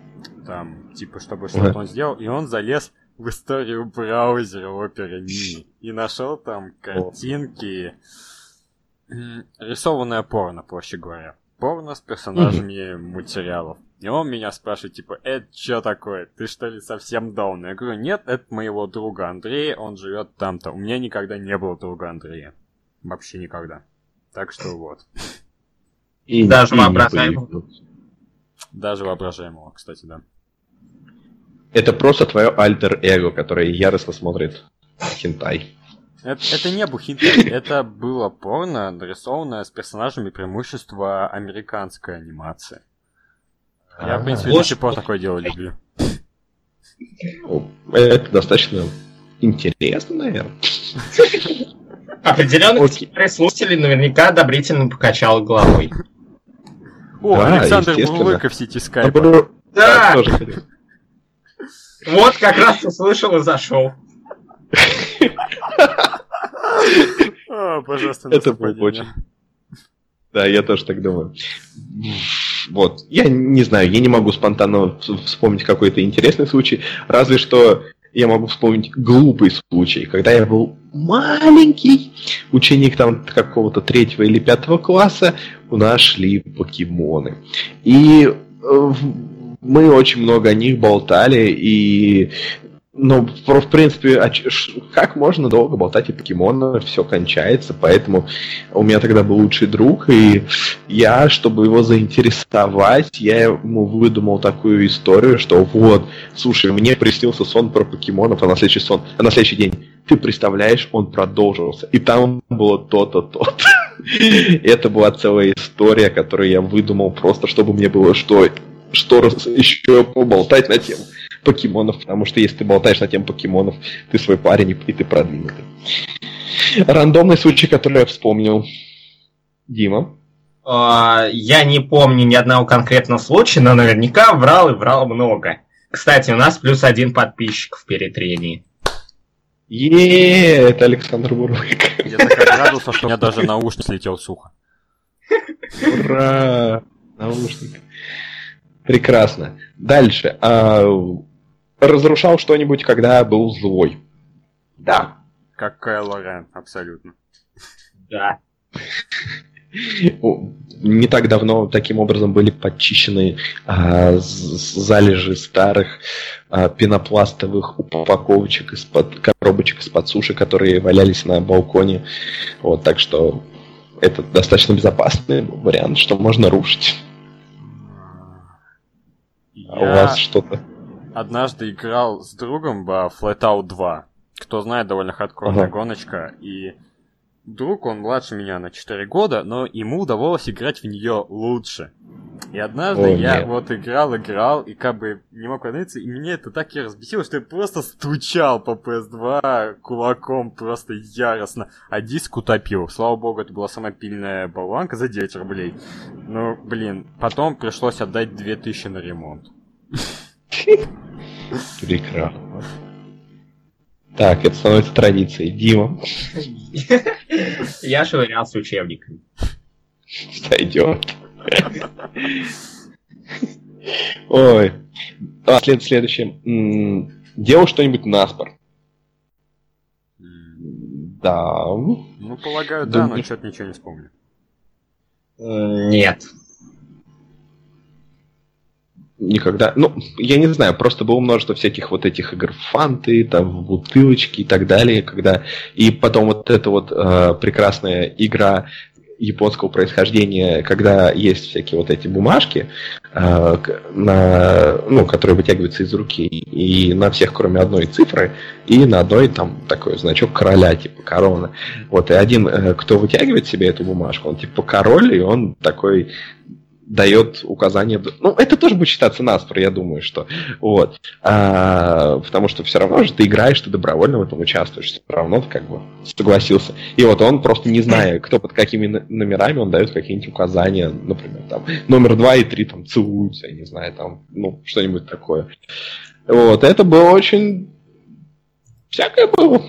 там, типа, чтобы что-то Ага. он сделал, и он залез в историю браузера Opera Mini и нашел там картинки, рисованное порно, проще говоря. Порно с персонажами материалов. И он меня спрашивает, типа, это что такое? Ты что ли совсем даун? Я говорю, нет, это моего друга Андрея, он живет там-то. У меня никогда не было друга Андрея. Вообще никогда. Так что вот. и Даже воображаемого. Даже воображаемого, кстати, да. Это просто твое альтер-эго, которое яростно смотрит хентай. Это, это не был хинтай, это было порно, нарисованное с персонажами преимущества американской анимации. Я, в принципе, до сих пор такое дело люблю. Ну, Это достаточно интересно, наверное. Определенных Окей. слушателей наверняка одобрительно покачал головой. О, Да, Александр. Бурлыка в сети скайпа. Да, вот как раз услышал и зашел. Пожалуйста, Это было очень. Да, я тоже так думаю. Вот. Я не знаю, я не могу спонтанно вс- вспомнить какой-то интересный случай. Разве что я могу вспомнить глупый случай, когда я был маленький, ученик там какого-то третьего или пятого класса, у нас шли покемоны. И э, мы очень много о них болтали, и ну, в принципе, а как можно долго болтать о покемонах, все кончается, поэтому у меня тогда был лучший друг, и я, чтобы его заинтересовать, я ему выдумал такую историю, что вот, слушай, мне приснился сон про покемонов, а на следующий сон, а на следующий день, ты представляешь, он продолжился, и там было то-то, то-то. Это была целая история, которую я выдумал просто, чтобы мне было что, что еще поболтать на тему покемонов, потому что если ты болтаешь на тему покемонов, ты свой парень и- ты продвинутый. Рандомный случай, который я вспомнил. Дима. А, Я не помню ни одного конкретного случая, но наверняка врал и врал много. Кстати, у нас плюс один подписчик в перетрении. е это Александр Бурлык. Я так обрадовался, что у меня даже наушник слетел с уха. Ура! Наушник. Прекрасно. Дальше. А, разрушал что-нибудь, когда был злой? Да. Как Кайло Рен, абсолютно. Да. Не так давно таким образом были подчищены а, залежи старых а, пенопластовых упаковочек из-под коробочек из-под суши, которые валялись на балконе. Вот, так что это достаточно безопасный вариант, что можно рушить. А у Я вас что-то? Однажды играл с другом во Flatout 2. Кто знает, довольно хардкорная Ага. гоночка. И друг, он младше меня на 4 года, но ему удавалось играть в нее лучше. И однажды О, я нет. вот играл, играл, и как бы не мог остановиться, и меня это так и разбесило, что я просто стучал по PS2 кулаком просто яростно, а диск утопил. Слава богу, это была самая пильная болванка за 9 рублей. Ну, блин, потом пришлось отдать 2000 на ремонт. Прекрасно. Так, это становится традицией. Дима, Я швырялся учебниками. сойдет. Ой. А, след, следующее. Делал что-нибудь наспор? Да. Ну, полагаю, да, но что-то ничего не вспомню. М, Нет. Никогда. Ну, я не знаю, просто было множество всяких вот этих игр фанты, там, бутылочки и так далее, когда... И потом вот эта вот э, прекрасная игра японского происхождения, когда есть всякие вот эти бумажки, э, на, ну, которые вытягиваются из руки, и на всех, кроме одной цифры, и на одной там такой значок короля, типа корона. Вот, и один, э, кто вытягивает себе эту бумажку, он типа король, и он такой дает указание. Ну, это тоже будет считаться наспор, я думаю, что. Вот. А, потому что все равно же ты играешь, ты добровольно в этом участвуешь. Все равно ты как бы согласился. И вот он просто не зная, кто под какими номерами, он дает какие-нибудь указания, например, там, номер два и три там целуются, я не знаю, там, ну, что-нибудь такое. Вот, это было очень... Всякое было.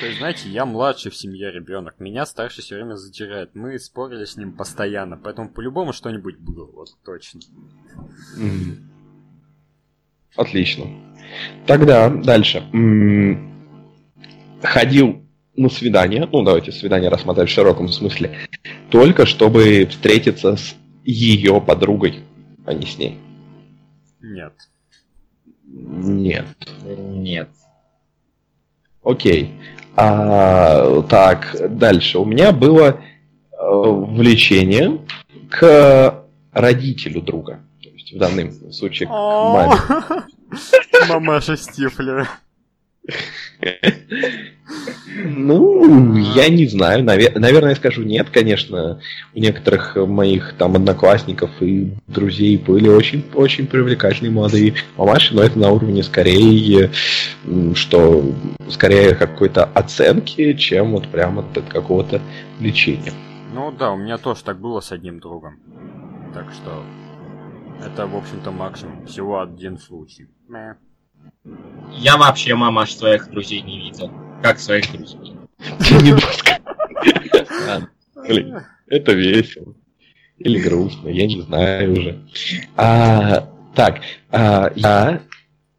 То есть, знаете, я младший в семье ребенок, меня старший все время задирает. Мы спорили с ним постоянно, поэтому по-любому что-нибудь было, вот точно. Отлично. Тогда дальше. М, Ходил на свидание, ну давайте свидание рассматривать в широком смысле, только чтобы встретиться с ее подругой, а не с ней. Нет. Нет. Нет. Окей. А, так, дальше. У меня было э, влечение к родителю друга. То есть в данном случае к маме. Мамаша Стифлера. Ну, я не знаю. Наве- Наверное, скажу нет, конечно. У некоторых моих там одноклассников и друзей были очень, очень привлекательные молодые мамаши, но это на уровне скорее, что скорее какой-то оценки, чем вот прямо от какого-то лечения. Ну да, у меня тоже так было с одним другом. Так что это, в общем-то, максимум. Всего один случай. Я вообще мамаш своих друзей не видел. Как своих друзей. Блин, это весело. Или грустно, я не знаю уже. А, так, а, я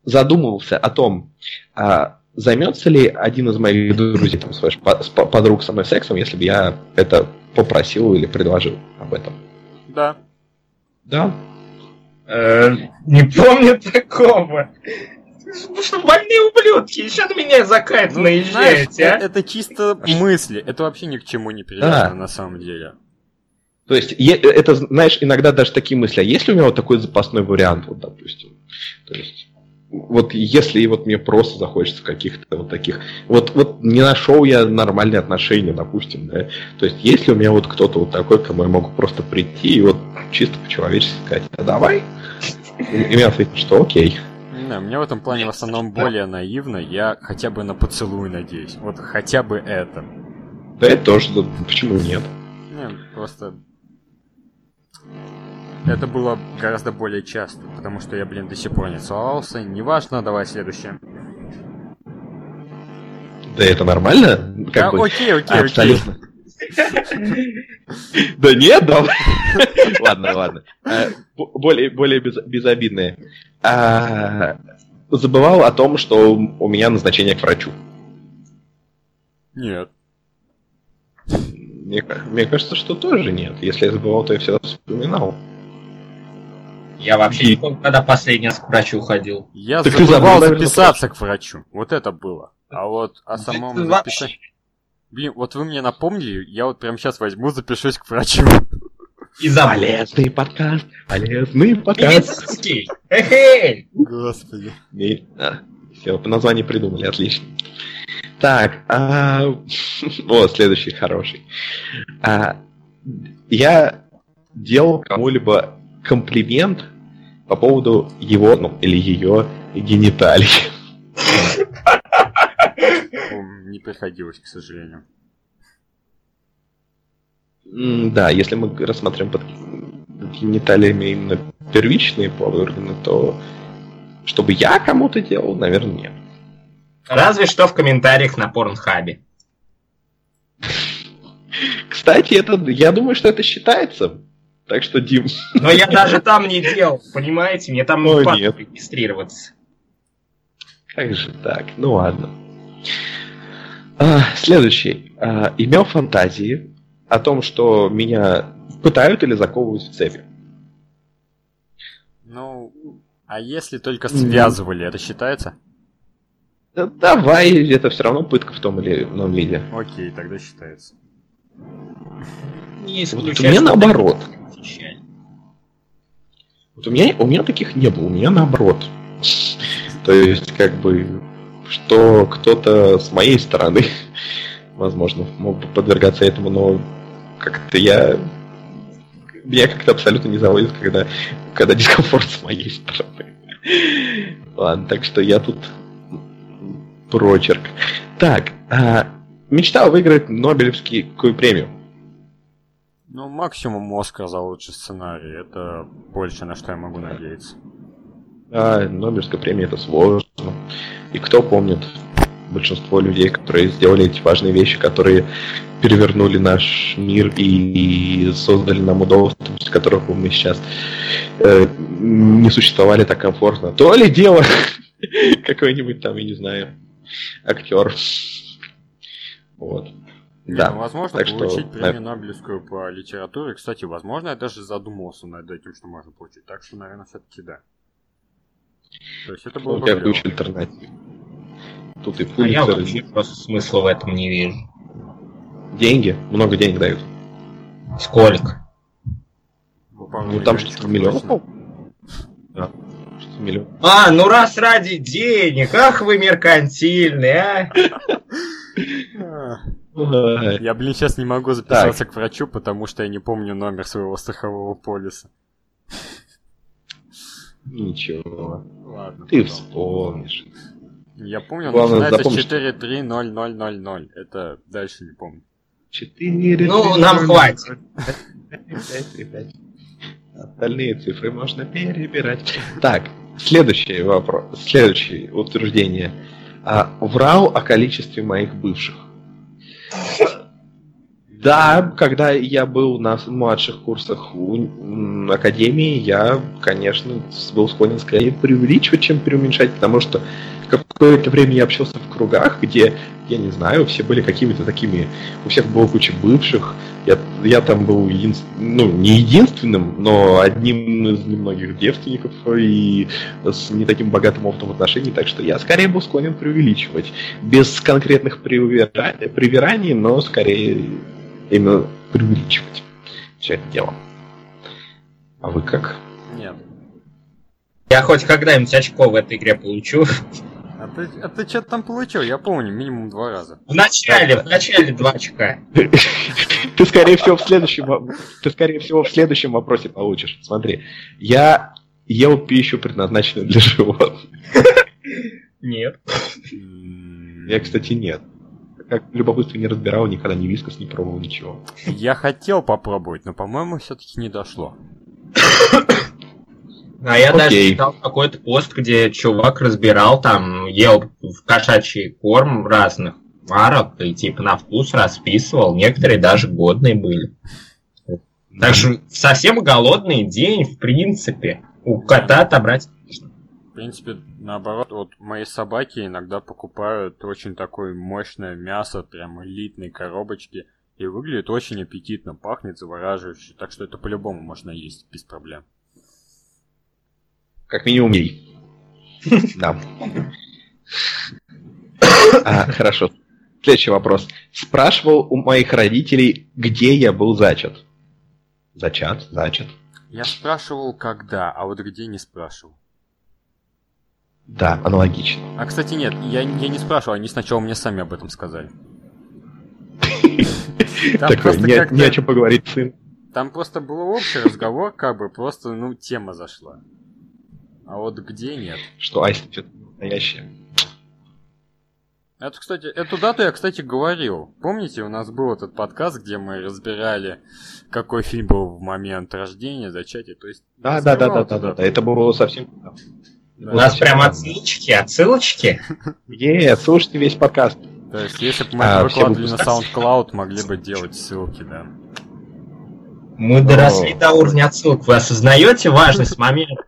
задумывался о том, а, займется ли один из моих друзей, там, своих подруг со мной сексом, если бы я это попросил или предложил об этом. Да. Да? Э, Не помню такого. Вы что, больные ублюдки? Еще на меня за кайф Ну, знаешь, наезжаете, э- а? это чисто мысли. Это вообще ни к чему не привязано на самом деле. То есть, е- это, знаешь, иногда даже такие мысли, а есть ли у меня вот такой запасной вариант, вот, допустим? То есть, вот если вот мне просто захочется каких-то вот таких... Вот, вот не нашел я нормальные отношения, допустим, да? То есть, если у меня вот кто-то вот такой, к кому я могу просто прийти и вот чисто по-человечески сказать, а давай? И мне ответить, что окей. Знаю, у меня в этом плане в основном более наивно. Я хотя бы на поцелуй надеюсь. Вот хотя бы это. Да это тоже, да, почему нет? Не, просто... Это было гораздо более часто, потому что я, блин, до сих пор не целовался. Неважно, давай следующее. Да это нормально? Как А, бы, окей, окей, окей. Да нет, да. Ладно, ладно. Э, Более, более без- безобидные. А, Забывал о том, что у меня назначение к врачу. Нет. Мне, мне кажется, что тоже нет. Если я забывал, то я все вспоминал. Я вообще не помню, когда последний раз к врачу ходил. Я Так ты забывал наверное, записаться к врачу. Вот это было. А вот о Да самом ты записании... Блин, вот вы мне напомнили, я вот прямо сейчас возьму, запишусь к врачу. И забыл. Полезный подкаст, полезный подкаст. Эй! Господи. все, по названию придумали, отлично. Так, а... вот следующий хороший. А, Я делал кому-либо комплимент по поводу его, ну, или ее гениталий. Не приходилось, к сожалению. Да, если мы рассмотрим под гениталиями именно первичные полые органы, то чтобы я кому-то делал, наверное, нет. Разве что в комментариях на Порнхабе. Кстати, это, я думаю, что это считается. Так что, Дим... Но я даже там не делал, понимаете? Мне там не регистрироваться. Как же так? Ну ладно. А, следующий. А, имел фантазии о том, что меня пытают или заковывают в цепи. Ну, а если только связывали, это считается? Да давай, это все равно пытка в том или ином виде. Окей, тогда считается. Не Вот у меня наоборот. Вот у меня, у меня таких не было, у меня наоборот. То есть, как бы, что кто-то с моей стороны, возможно, мог бы подвергаться этому, но как-то я... Меня как-то абсолютно не заводит, когда, когда дискомфорт с моей стороны. Ладно, так что я тут прочерк. Так, а, мечтал выиграть Нобелевскую премию. Ну, максимум Оскар за лучший сценарий. Это больше, на что я могу надеяться. А, Нобелевская премия это сложно. И кто помнит большинство людей, которые сделали эти важные вещи, которые перевернули наш мир и, создали нам без которых мы сейчас э, не существовали так комфортно. То ли дело какой-нибудь там, я не знаю, актер. Вот. Не, Да. ну, возможно, так что, получить да. премию Нобелевскую по литературе. Кстати, возможно, я даже задумывался над этим, что можно получить. Так что, наверное, все-таки да. То есть это было У бы тебя клево. куча альтернатив. Тут и А я Пулитцер, вообще просто смысла в этом не вижу. деньги, много денег дают. Сколько? Ну, Ну там что-то миллионов? Да, что-то миллион. А, ну раз ради денег, ах вы меркантильные, а! А. Я, блин, сейчас не могу записаться к врачу, потому что я не помню номер своего страхового полиса. Ничего. Ладно. Ты потом. вспомнишь. Я помню, Главное начинается запомнить, 43000. Это дальше не помню. Четыре. Ну, три, нам хватит. ноль, пять, три, пять. Остальные цифры можно перебирать. Так, следующий вопрос. Следующее утверждение. А, врал о количестве моих бывших. Да, когда я был на младших курсах м, академии, я, конечно, был склонен скорее преувеличивать, чем преуменьшать, потому что какое-то время я общался в кругах, где, я не знаю, все были какими-то такими, у всех было куча бывших, я, я там был единс- ну, не единственным, но одним из немногих девственников и с не таким богатым опытом отношений, так что я скорее был склонен преувеличивать. Без конкретных привираний, но скорее именно преувеличивать все это дело. А вы как? Нет. Я хоть когда-нибудь очко в этой игре получу. А ты, а ты что-то там получил, я помню, минимум два раза. В начале, в начале два очка. Ты скорее всего в следующем ты скорее всего в следующем вопросе получишь. Смотри, я ел пищу, предназначенную для животных. Нет. Я, кстати, нет. Как любопытство не разбирал, никогда ни вискос не пробовал, ничего. Я хотел попробовать, но, по-моему, все-таки не дошло. А я даже Окей. читал какой-то пост, где чувак разбирал, там, ел в кошачий корм разных марок и типа на вкус расписывал. Некоторые даже годные были. Так что совсем голодный день, в принципе, у кота отобрать. В принципе, наоборот, вот мои собаки иногда покупают очень такое мощное мясо, прям элитной коробочки, и выглядит очень аппетитно, пахнет завораживающе, так что это по-любому можно есть без проблем. Как минимум ей. Да. А, хорошо. Следующий вопрос. Спрашивал у моих родителей, где я был зачат. Зачат, зачат. Я спрашивал, когда, а вот где не спрашивал. Да, аналогично. А, кстати, нет, я, я не спрашивал, они сначала мне сами об этом сказали. Такой, не, о чем поговорить, сын. Там просто был общий разговор, как бы, просто, ну, тема зашла. А вот где нет. Что Айс это настоящее. Это, кстати, эту дату я, кстати, говорил. Помните, у нас был этот подкаст, где мы разбирали, какой фильм был в момент рождения, зачатия, то есть... Да, да, да, да, да, да. Это было совсем. У нас прям отсылочки, отсылочки. Е, слушайте весь подкаст. То есть, если бы мы А, выкладывали на. SoundCloud, могли бы делать ссылки, да. Мы доросли до уровня отсылок. Вы осознаете важность момента?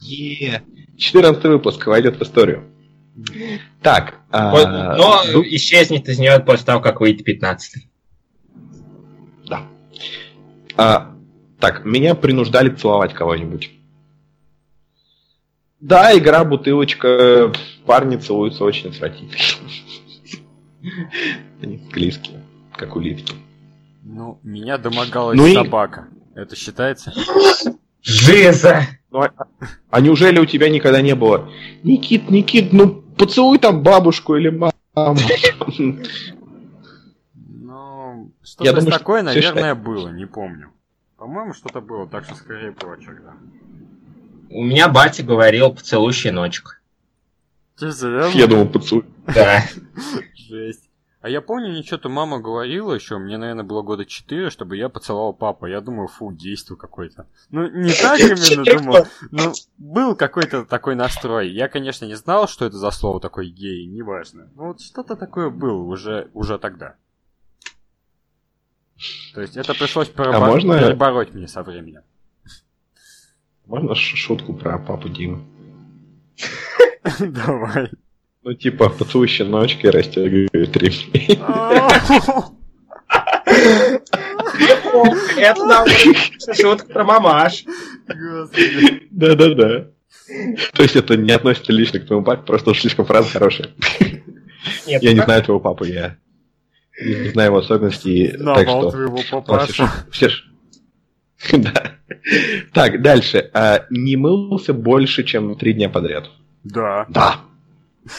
Е, 14 выпуск войдет в историю. Так, а, Но ну, исчезнет из нее после того, как выйдет 15 да. А, так, меня принуждали целовать кого-нибудь. Да, игра бутылочка, парни целуются очень отвратительно. Они склизкие, как улитки. Ну, меня домогалась Ну и- собака. Это считается? Жиза! Ну, а, а неужели у тебя никогда не было? Никит, Никит, ну поцелуй там бабушку или маму. Ну, Я что-то думаю, что такое, наверное, было, не помню. По-моему, что-то было, так что скорее прочек, да. У меня батя говорил поцелуй щеночек. Ты? Я думал, поцелуй. Да. Жесть. А я помню, мне что-то мама говорила еще, мне, наверное, было года 4, чтобы я поцеловал папу. Я думаю, фу, действо какое-то. Ну, не так именно думал, но был какой-то такой настрой. Я, конечно, не знал, что это за слово такое гей, неважно. Но вот что-то такое было уже, уже тогда. То есть это пришлось перебо- можно- перебороть мне со временем. Можно шутку про папу Диму? Давай. Ну, типа, поцелуй щеночка и растягивает ремень. Это нам шутка про мамаш. Да-да-да. То есть это не относится лично к твоему папе, просто уж слишком фраза хорошая. Нет, Я не знаю твоего папу, я не знаю его особенностей, так что... твоего Ну, папашу. все Да. Так, дальше. А, Не мылся больше, чем три дня подряд. Да. Да.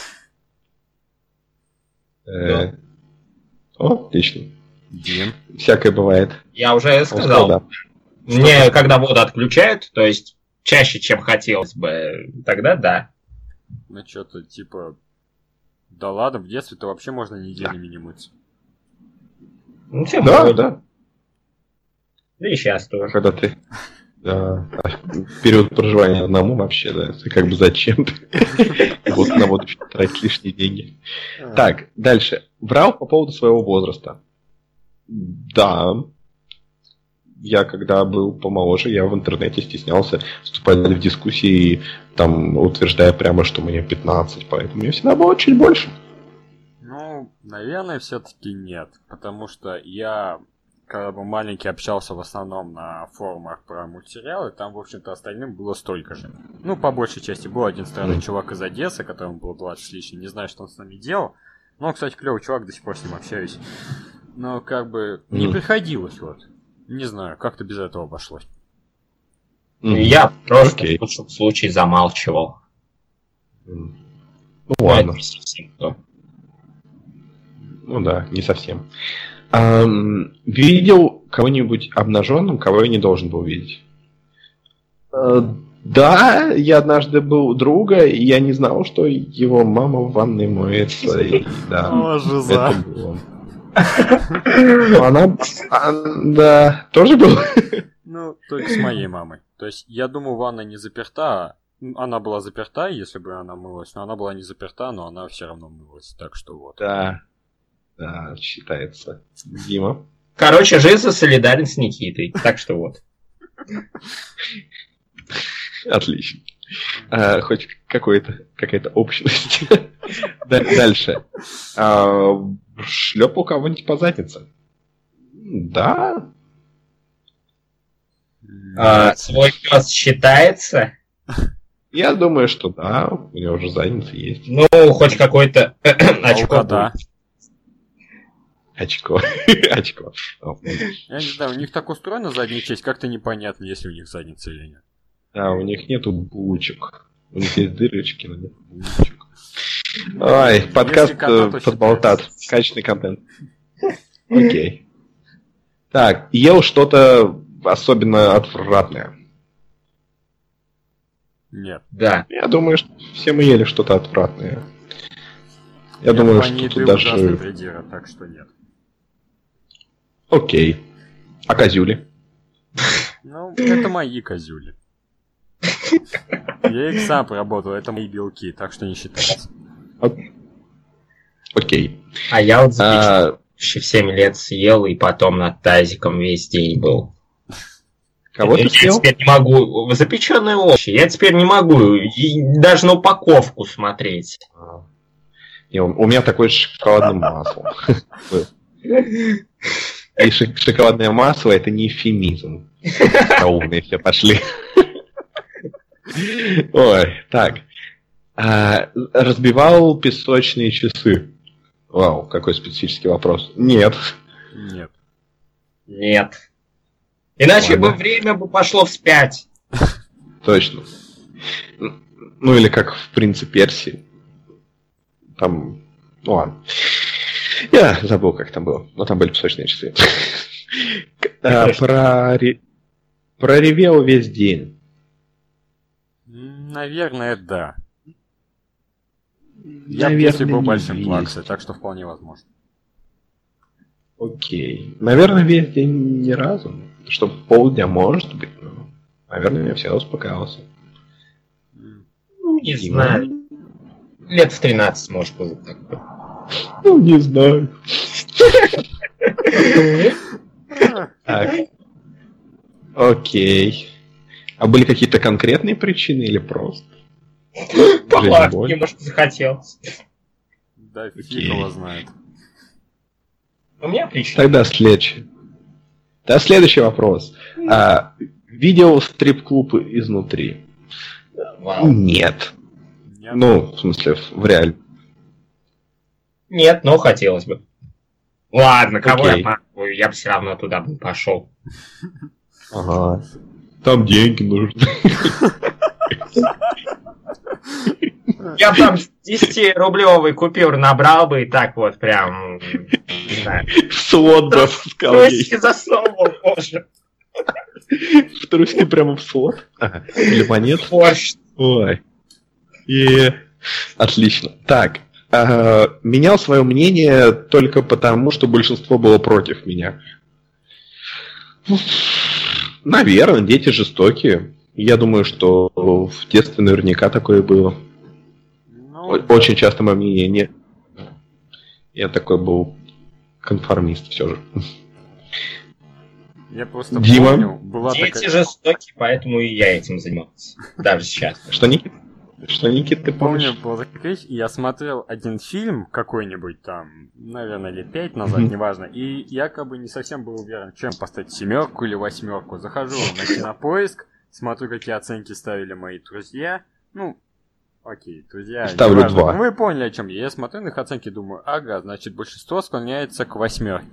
Э, О, отлично. Дим. Всякое бывает. Я уже сказал. да. Мне, когда воду отключают, то есть чаще, чем хотелось бы, тогда да. Ну что-то типа... Да ладно, в детстве-то вообще можно неделями не мыться. Ну, тем Да, да. Да и сейчас тоже. Когда ты... Да, а период проживания одному вообще, да, это как бы зачем ты вот на воду тратить лишние деньги. Так, дальше. Врал по поводу своего возраста. Да. Я когда был помоложе, я в интернете стеснялся вступать в дискуссии, там, утверждая прямо, что мне 15, поэтому мне всегда было чуть больше. Ну, наверное, все-таки нет. Потому что я, когда был маленький, общался в основном на форумах про мультсериалы, там, в общем-то, остальным было столько же. Ну, по большей части, был один странный чувак из Одессы, которому было 20 с лишним, не знаю, что он с нами делал. Но, кстати, клевый чувак, до сих пор с ним общаюсь. Но, как бы, не приходилось, вот. Не знаю, как-то без этого обошлось. Я просто Окей. в лучшем случае замалчивал. Ну ладно. Это не совсем то. Ну да, не совсем. Ам, видел кого-нибудь обнаженным, кого я не должен был видеть? Э, Да, я однажды был у друга, и я не знал, что его мама в ванной моется. И, да, О, жиза. это было. Она, а, да, тоже был. Ну, только с моей мамой. То есть, я думаю, ванна не заперта. а- Она была заперта, если бы она мылась, но она была не заперта, но она все равно мылась. Так что вот. Да, да, считается. Дима. Короче, Жиза солидарен с Никитой. Так что вот. Отлично. А, хоть какой-то, какая-то общность. Да- Дальше. А, Шлепал кого-нибудь по заднице? Да. А, свой пес считается? Я думаю, что да. У него уже задница есть. Ну, хоть какой-то очко. Да. будет. Очко. Очко. Я не знаю, у них так устроена задняя часть, как-то непонятно, есть ли у них задница или нет. Да, у них нету булочек. У них есть дырочки, но нет булочек. Ой, подкаст э, подболтат. считается. Качественный контент. Окей. Так, ел что-то особенно отвратное. Нет. Да. Я думаю, что все мы ели что-то отвратное. Я думаю, в что тут даже... придира, так что нет. Окей. А козюли? Ну, это мои козюли. Я их сам проработал, это мои белки, так что не считается. Окей. А я вот запеченный А, в 7 лет съел и потом над тазиком весь день был. Кого ты я съел? теперь не могу. Запеченные овощи. Я теперь не могу и даже на упаковку смотреть. А, не, у у меня такой шоколадным маслом. И шок- шоколадное масло это не эвфемизм. А умные все пошли. Ой, так. А, разбивал песочные часы. Вау, какой специфический вопрос. Нет. Нет. Нет. Иначе Ладно. бы время бы пошло вспять. Точно. Ну или как в «Принце Персии». Там... Ну ладно. Я забыл, как там было. Но там были песочные часы. А, проре- Проревел весь день. Наверное, да. Я Наверное, если был большим плаксой, так что вполне возможно. Окей. Наверное, весь день ни разу. Что полдня может быть, но... Наверное, я все успокаивался. Ну, не знаю. Лет в 13, может, было такое. Ну, не знаю. Так. Окей. А были какие-то конкретные причины или просто? Боль. немножко захотелось. Да, фиг его знает. У меня причина. Тогда следующий. Да, следующий вопрос. А, видел стрип-клуб изнутри? Вау. Нет. Нет. Ну, в смысле, в, реале. Нет, но хотелось бы. Ладно, кого Окей. я похваю, я бы все равно туда бы пошел. Ага. Там деньги нужны. Я бы там 10-рублевый купюр набрал бы и так вот прям, не знаю, Слот бы трусики засовывал позже. В трусики прямо в слот. Или монет. Ой. И... Отлично. Так. А, менял свое мнение только потому, что большинство было против меня. Наверное, дети жестокие. Я думаю, что в детстве наверняка такое было. Ну, Очень часто мое мнение не... Я такой был конформист все же. Я просто Дима? помню, была Дети такая... жестокие, поэтому и я этим занимался. Даже сейчас. Что, Никит? Что, Никит, ты Помню, помнишь? такая вещь, и я смотрел один фильм какой-нибудь там, наверное, лет пять назад, неважно, и якобы не совсем был уверен, чем поставить семерку или восьмерку. Захожу на кинопоиск, смотрю, какие оценки ставили мои друзья. Ну, окей, друзья. Ставлю неважно. два. Вы поняли, о чем я. Я смотрю на их оценки, думаю, ага, значит, большинство склоняется к восьмерке,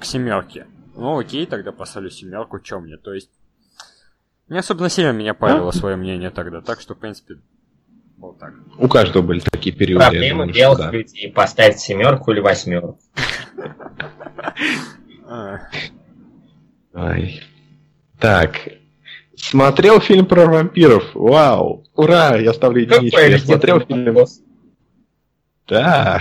к семерке. Ну, окей, тогда поставлю семерку, чем мне. То есть, не особенно сильно меня парило свое мнение тогда, так что, в принципе, вот так. У каждого были такие периоды. Проблема думаю, что белых да. людей поставить семерку или восьмерку. Ай. Так. Смотрел фильм про вампиров. Вау. Ура, я ставлю единичку. Какой Я смотрел фильм. вопрос. Да.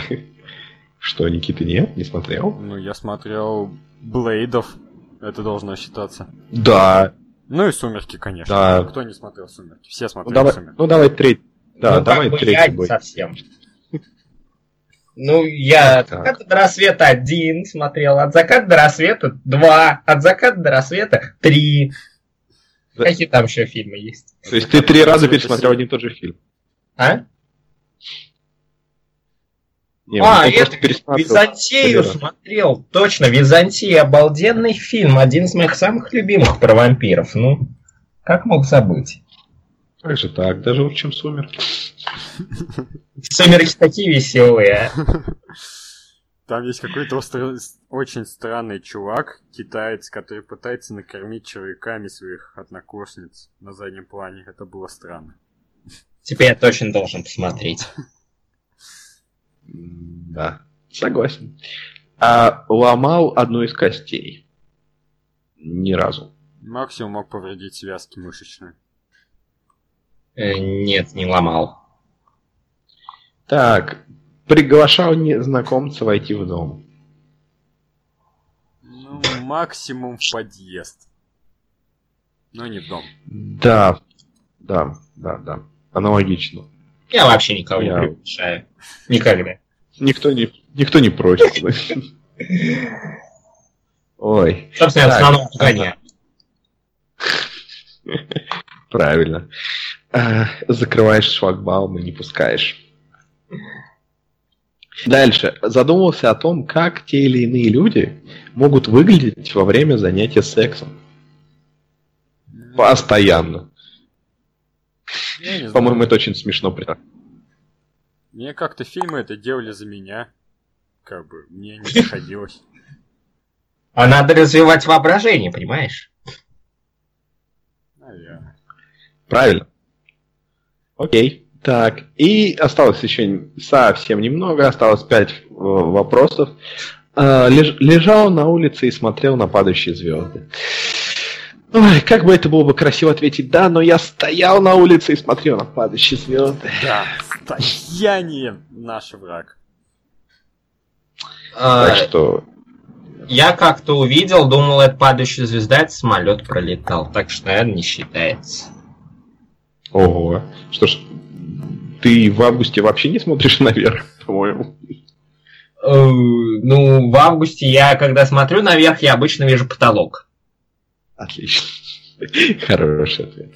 Что, Никита, нет? Не смотрел? Ну, я смотрел Блейдов. Это должно считаться. Да. Ну и Сумерки, конечно. Да. Кто не смотрел Сумерки? Все Ну смотрели давай, Сумерки. ну давай третий. Да, ну, давай как бы я не бой. совсем. Ну, я от Так. заката до рассвета один смотрел, от заката до рассвета два, от заката до рассвета три. Да. Какие там еще фильмы есть? То есть ты три раза пересмотрел один и тот же фильм. А? Не, а, это пересматривал. Византию смотрел. Точно, Византия обалденный фильм, один из моих самых любимых про вампиров. Ну, как мог забыть? Как же так? Даже лучше, чем Сумерки. Сумерки такие веселые. а. Там есть какой-то очень странный чувак, китаец, который пытается накормить червяками своих однокурсниц на заднем плане. Это было странно. Теперь я точно должен посмотреть. Да, согласен. А ломал одну из костей. Ни разу. Максимум мог повредить связки мышечные. Э, Нет, не ломал. Так, приглашал незнакомца войти в дом. Ну, максимум в подъезд. Но не в дом. Да, да, да, да. Аналогично. Я вообще никого Я- не приглашаю. Никогда. Никто не, никто не против. Ой, Собственно, в основном правильно. А, Закрываешь шлагбаум и не пускаешь. Дальше. Задумался о том, как те или иные люди могут выглядеть во время занятия сексом. Постоянно. По-моему, это очень смешно. Мне как-то фильмы это делали за меня. Как бы, мне не приходилось. А надо развивать воображение, понимаешь? Наверное. Правильно. Окей. Так, и осталось еще совсем немного, осталось пять э, вопросов. А, леж- лежал на улице и смотрел на падающие звезды. Ой, как бы это было бы красиво ответить да, но я стоял на улице и смотрел на падающие звезды. Да, стояние наш враг. Так А, что, Я как-то увидел, думал, это падающая звезда, это самолет пролетал. Так что, наверное, не считается. Ого. Что ж, ты в августе вообще не смотришь наверх, по-моему. Э, Ну, в августе я, когда смотрю наверх, я обычно вижу потолок. Отлично. Хороший ответ.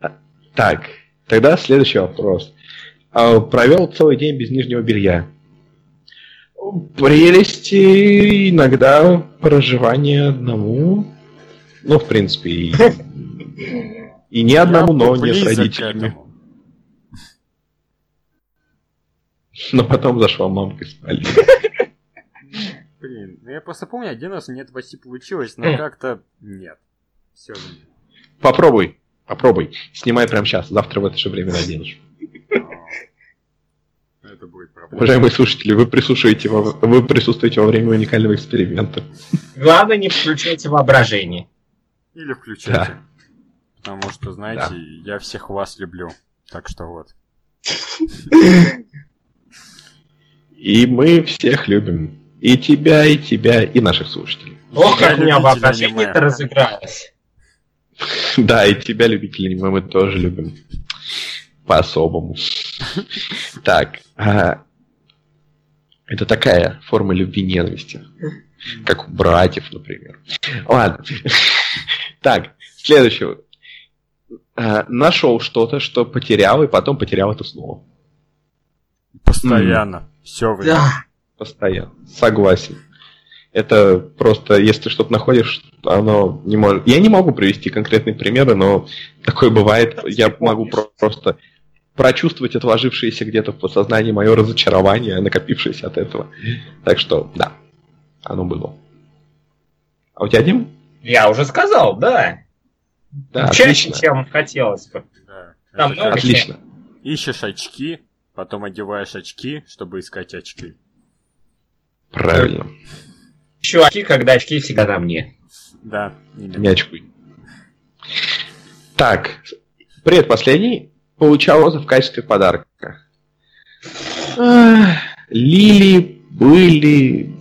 А, Так, тогда следующий вопрос. А, Провел целый день без нижнего белья. Прелести иногда проживания одному. Ну, в принципе, и, и не одному, но не с родителями. Но потом зашла мамка и спали. Блин, ну я просто помню, один раз мне это почти получилось, но как-то нет. Все. Попробуй, попробуй. Снимай прямо сейчас, завтра в это же время наденешь. Это будет проблема. Уважаемые слушатели, вы присутствуете во, вы присутствуете во время уникального эксперимента. Главное, не включайте воображение. Или включайте. Потому что, знаете, Да. я всех вас люблю. Так что вот. И мы всех любим. И тебя, и тебя, и наших слушателей. Ох, Я как у меня любитель воображение аниме. разыгралось. Да, и тебя, любители аниме, мы тоже любим. По-особому. Так. а, Это такая форма любви ненависти. Как у братьев, например. Ладно. Так, следующего. А, Нашел что-то, что потерял, и потом потерял это снова. Постоянно. Все время. Да. Постоянно. Согласен. Это просто, если ты что-то находишь, оно не может... Я не могу привести конкретные примеры, но такое бывает. Я могу про- просто прочувствовать отложившееся где-то в подсознании мое разочарование, накопившееся от этого. Так что, да, оно было. А у тебя, Дим? Я уже сказал, да. Да, Чаще, отлично. чем хотелось бы. Да. Там много Отлично. Ищешь очки, потом одеваешь очки, чтобы искать очки. Правильно. Еще очки, когда очки всегда на мне. Да. Не очкуй. Так, предпоследний получал розы в качестве подарка. Ах, Лилии были,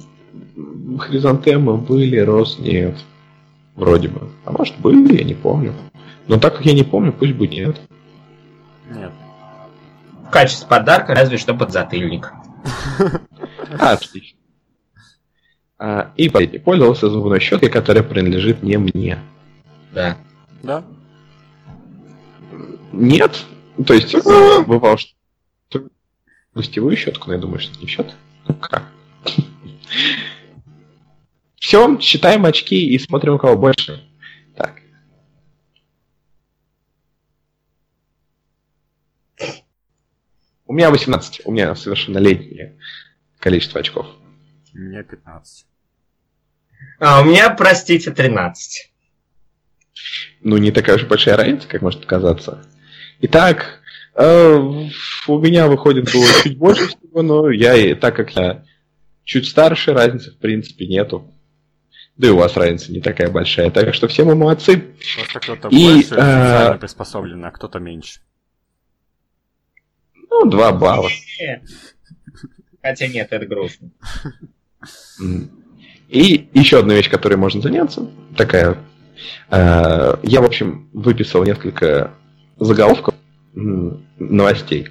хризантемы были, роз нет. Вроде бы. А может были, я не помню. Но так как я не помню, пусть будет нет. Нет. В качестве подарка разве что подзатыльник. Отлично. А, и последний. Пользовался зубной щеткой, которая принадлежит не мне. Да. Да? Нет. То есть, э, бывало, что гостевую щетку, но я думаю, что это не счет. Ну как? Все, считаем очки и смотрим, у кого больше. Так. У меня 18, у меня совершеннолетнее количество очков. Мне 15. А у меня, простите, 13. Ну, не такая уж большая разница, как может показаться. Итак, э, у меня выходит было чуть больше всего, но я, и- так как я чуть старше, разницы в принципе нету. Да и у вас разница не такая большая. Так что все мы молодцы. Просто кто-то И, больше специально приспособлен, а кто-то меньше. Ну, два балла. Хотя нет, это грустно. И еще одна вещь, которой можно заняться, такая. э, я, в общем, выписал несколько заголовков новостей.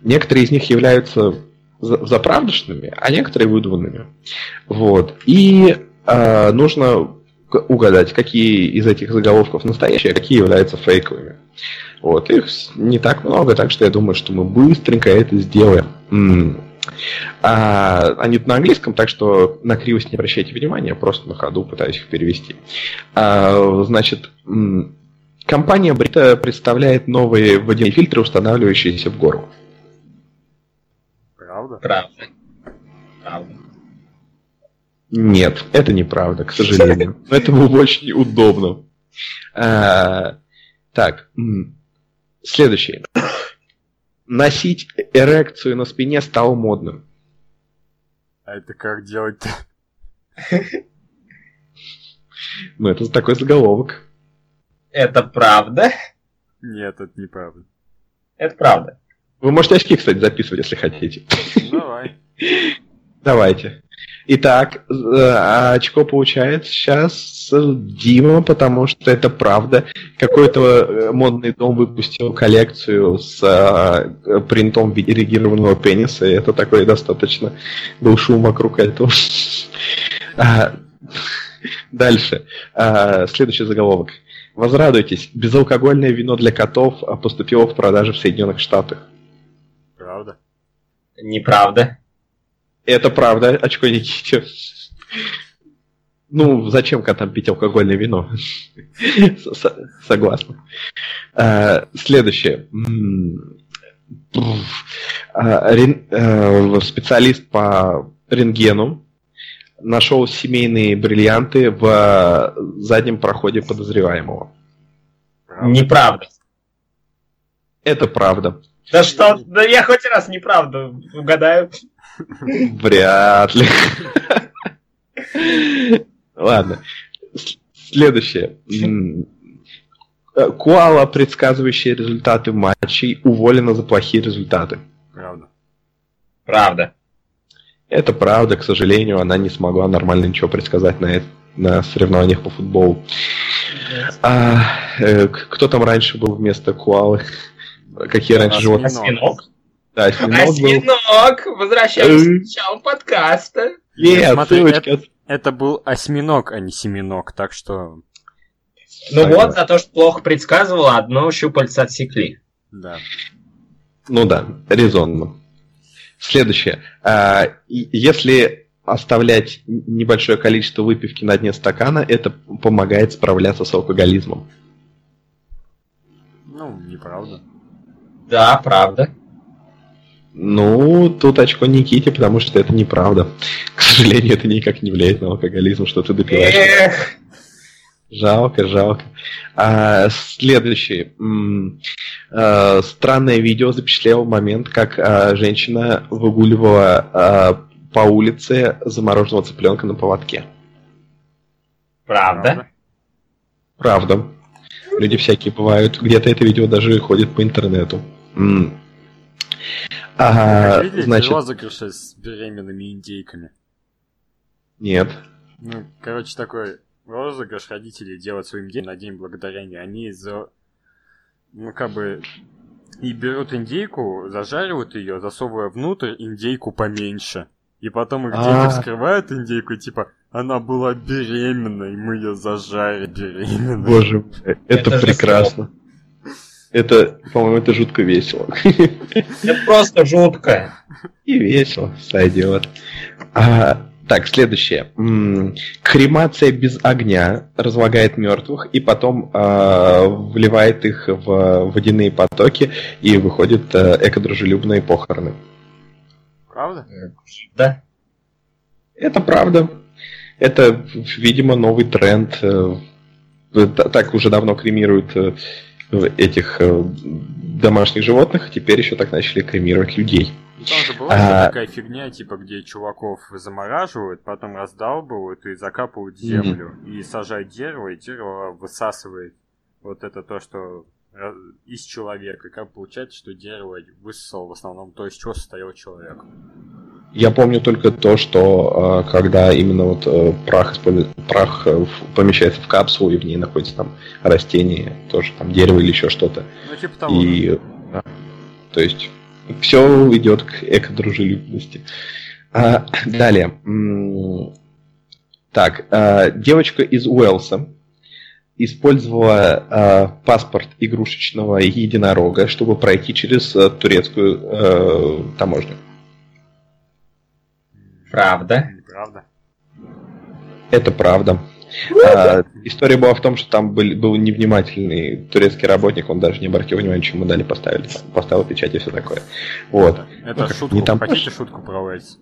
Некоторые из них являются заправдышными, а некоторые выдуманными. Вот. И э, нужно угадать, какие из этих заголовков настоящие, а какие являются фейковыми. Вот. Их не так много, так что я думаю, что мы быстренько это сделаем. М-м. А, они на английском, так что на кривость не обращайте внимания, просто на ходу пытаюсь их перевести. А, значит, м- компания Брита представляет новые водяные фильтры, устанавливающиеся в гору. Правда. Правда. Нет, это неправда, к сожалению. Но это было бы очень удобно. А, так, следующее. Носить эрекцию на спине стало модным. А это как делать-то? Ну, это такой заголовок. Это правда? Нет, это неправда. Это правда. Вы можете очки, кстати, записывать, если хотите. Давай. Давайте. Итак, э, очко получает сейчас Дима, потому что это правда. Какой-то э, модный дом выпустил коллекцию с э, принтом эрегированного пениса, и это такой достаточно был шум вокруг этого. А, дальше. А, следующий заголовок. Возрадуйтесь, безалкогольное вино для котов поступило в продажу в Соединенных Штатах. Правда? Неправда. Это правда, очко Никите. Ну, зачем котам пить алкогольное вино? Согласна. А, следующее. А, э, специалист по рентгену нашел семейные бриллианты в заднем проходе подозреваемого. Неправда. Это правда. Да что? Да я хоть раз неправду угадаю. Вряд ли. Ладно. Следующее. Куала, предсказывающая результаты матчей, уволена за плохие результаты. Правда. Правда. Это правда, к сожалению, она не смогла нормально ничего предсказать на, на соревнованиях по футболу. А, э, кто там раньше был вместо Куалы? Какие раньше животные? Осьминог. Да, осьминог, осьминог был. Возвращаемся к началу подкаста. Нет, Смотри, ссылочка. Это, это был осьминог, а не семенок, так что... Ну Понятно. вот, за то, что плохо предсказывал, одно щупальце отсекли. Да. Ну да, резонно. Следующее. А, Если оставлять небольшое количество выпивки на дне стакана, это помогает справляться с алкоголизмом. Ну, неправда. Да, правда. Ну, тут очко Никите, потому что это неправда. К сожалению, это никак не влияет на алкоголизм, что ты допиваешь. Эх, Жалко, жалко. А, следующий. А, странное видео запечатлело момент, как а, женщина выгуливала а, по улице замороженного цыпленка на поводке. правда. Правда. Люди всякие бывают. Где-то это видео даже ходит по интернету. М. А, Видели значит, розыгрыши с беременными индейками? нет. Ну, короче, такой розыгрыш родители делают своим детям на День Благодарения. Они за... Ну, как бы... И берут индейку, зажаривают ее, засовывая внутрь индейку поменьше. И потом их дети А. вскрывают индейку, и типа, она была беременной, мы ее зажарили беременной. Боже мой, это, Это прекрасно. Это, по-моему, это жутко весело. Это просто жутко. И весело, сойдет. А, так, следующее. Кремация без огня разлагает мертвых и потом а, вливает их в водяные потоки и выходят а, экодружелюбные похороны. Правда? Да. Это правда. Это, видимо, новый тренд. э, Так уже давно кремируют э, этих э, домашних животных, а теперь еще так начали кремировать людей. Ну, Там же была А. такая фигня, типа, где чуваков замораживают, потом раздалбывают и закапывают землю. И сажают дерево, и дерево высасывает вот это то, что ra- из человека. И как получается, что дерево высосало в основном то, из чего состоял человек. Я помню только то, что э, когда именно вот э, прах, прах э, помещается в капсулу, и в ней находится там растение, тоже там дерево или еще что-то. Ну, типа того. И, да. То есть все идет к эко-дружелюбности. А, далее. Так, а, девочка из Уэлса использовала а, паспорт игрушечного единорога, чтобы пройти через а, турецкую а, таможню. Правда? Правда. Это правда. А, история была в том, что там был, был невнимательный турецкий работник, он даже не обратил внимания, чем мы дали поставили, поставил печать и все такое. Вот. Это Ну, шутку. не там- Хотите шутку про Уэльс?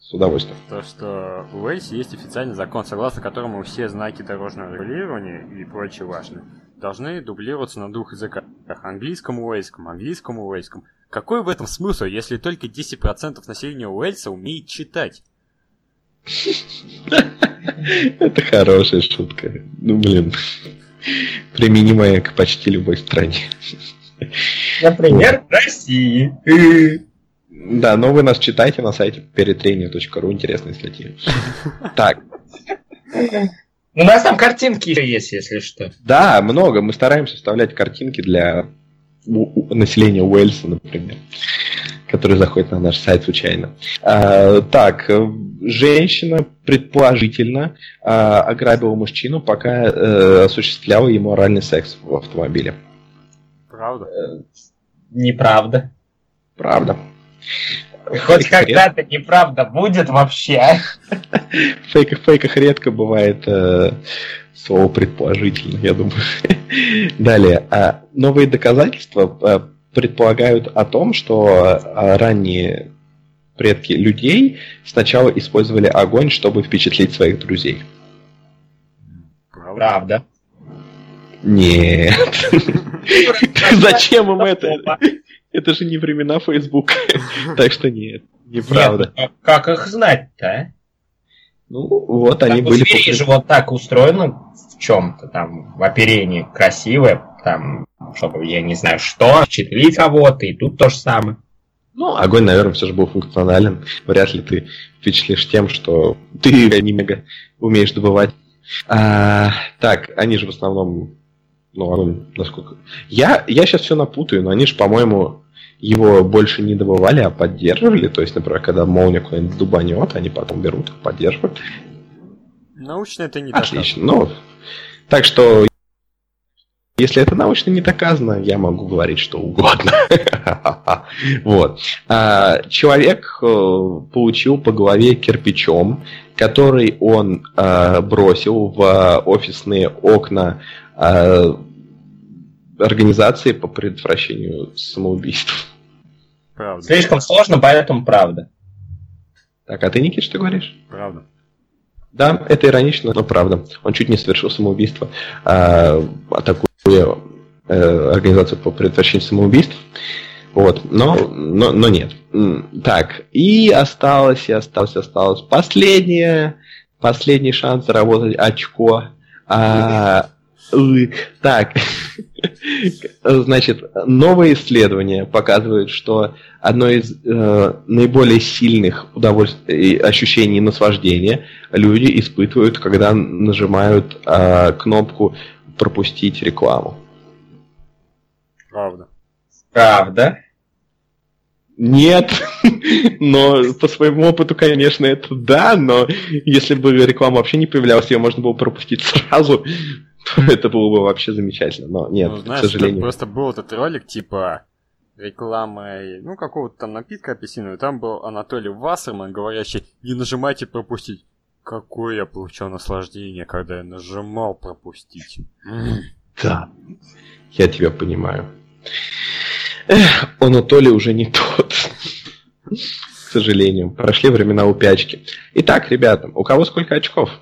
С удовольствием. То, что в Уэльсе есть официальный закон, согласно которому все знаки дорожного регулирования и прочее важные должны дублироваться на двух языках. Английском и уэльском, английском и уэльском. Какой в этом смысл, если только 10% населения Уэльса умеет читать? Это хорошая шутка. Ну, блин. Применимая к почти любой стране. Например, в России. Да, но вы нас читайте на сайте перетренинг.ру, интересные статьи. Так, У нас там картинки еще есть, если что. да, много. Мы стараемся вставлять картинки для у- у- населения Уэльса, например, которые заходят на наш сайт случайно. А, так, э, женщина предположительно а, ограбила мужчину, пока э, осуществляла ему оральный секс в автомобиле. Правда? Неправда. Правда. Хоть Фейк когда-то неправда будет вообще. В фейках, фейках редко бывает э, слово предположительно, я думаю. Далее. а, новые доказательства э, предполагают о том, что э, ранние предки людей сначала использовали огонь, чтобы впечатлить своих друзей. Правда? Нет. Зачем им это? Это же не времена Фейсбука. Так что нет, неправда. А как их знать-то, а? Ну, вот они Так у были... зверей же вот так устроено в чем-то там, в оперении красивое, там, чтобы, я не знаю что, впечатлить кого-то, и тут то же самое. Ну, огонь, наверное, все же был функционален. Вряд ли ты впечатлишь тем, что ты не мега умеешь добывать. А, так, они же в основном, ну, огонь, насколько... Я, я сейчас все напутаю, но они же, по-моему, его больше не добывали, а поддерживали. То есть, например, когда молния куда-нибудь дубанет, они потом берут их, поддерживают. Научно это не Отлично. Ну, так что, если это научно не доказано, я могу говорить что угодно. Вот. А, Человек э, получил по голове кирпичом, который он э, бросил в офисные окна э, организации по предотвращению самоубийств. Правда. Слишком сложно, поэтому правда. Так, а ты, Никит, что говоришь? Правда. Да, это иронично, но правда. Он чуть не совершил самоубийство, а, атакуя э, организацию по предотвращению самоубийств. Вот, но, но, но нет. Так, и осталось, и осталось, осталось. Последнее, последний шанс заработать очко. А, так, значит, новые исследования показывают, что одно из э, наиболее сильных удовольствий, ощущений наслаждения люди испытывают, когда нажимают э, кнопку пропустить рекламу. Правда. Правда. Нет, но по своему опыту, конечно, это да, но если бы реклама вообще не появлялась, ее можно было пропустить сразу, это было бы вообще замечательно. Но нет, ну, к знаешь, тут сожалению. просто был этот ролик, типа, реклама, ну, какого-то там напитка апельсинового, там был Анатолий Вассерман, говорящий, не нажимайте пропустить. Какое я получал наслаждение, когда я нажимал пропустить. Да, я тебя понимаю. Эх, Толи уже не тот. К сожалению. Прошли времена упячки. Итак, ребята, у кого сколько очков?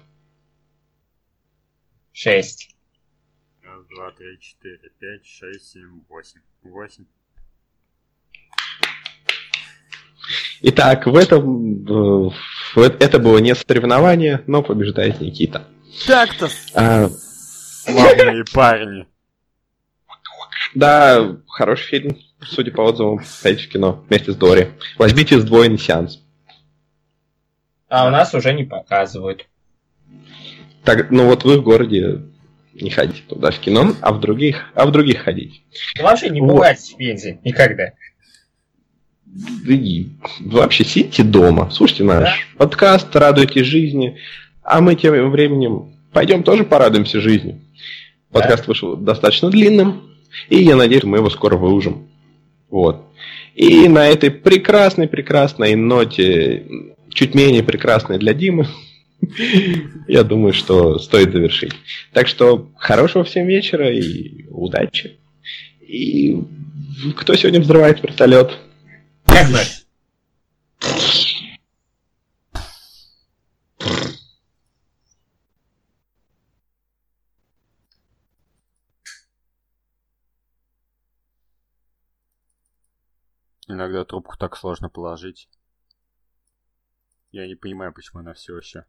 Шесть. Два, три, четыре, пять, шесть, семь, восемь. Восемь. Итак, в этом э, в это было не соревнование, но побеждает Никита. Так-то, А, славные парни. да, хороший фильм, судя по отзывам, сходите в кино вместе с Дори. Возьмите сдвоенный сеанс. А у нас уже не показывают. Так, ну вот в их городе не ходите туда в кино, а в других, а в других ходить. Вообще не Вот. бывает в Пензе. Никогда. И вообще сидите дома, слушайте наш подкаст, радуйтесь жизни, а мы тем временем пойдем тоже порадуемся жизни. Подкаст вышел достаточно длинным, и я надеюсь, мы его скоро выложим. Вот. И на этой прекрасной-прекрасной ноте, чуть менее прекрасной для Димы, я думаю, что стоит завершить. Так что хорошего всем вечера и удачи. И кто сегодня взрывает вертолет? Как. Иногда трубку так сложно положить. Я не понимаю, почему она все еще.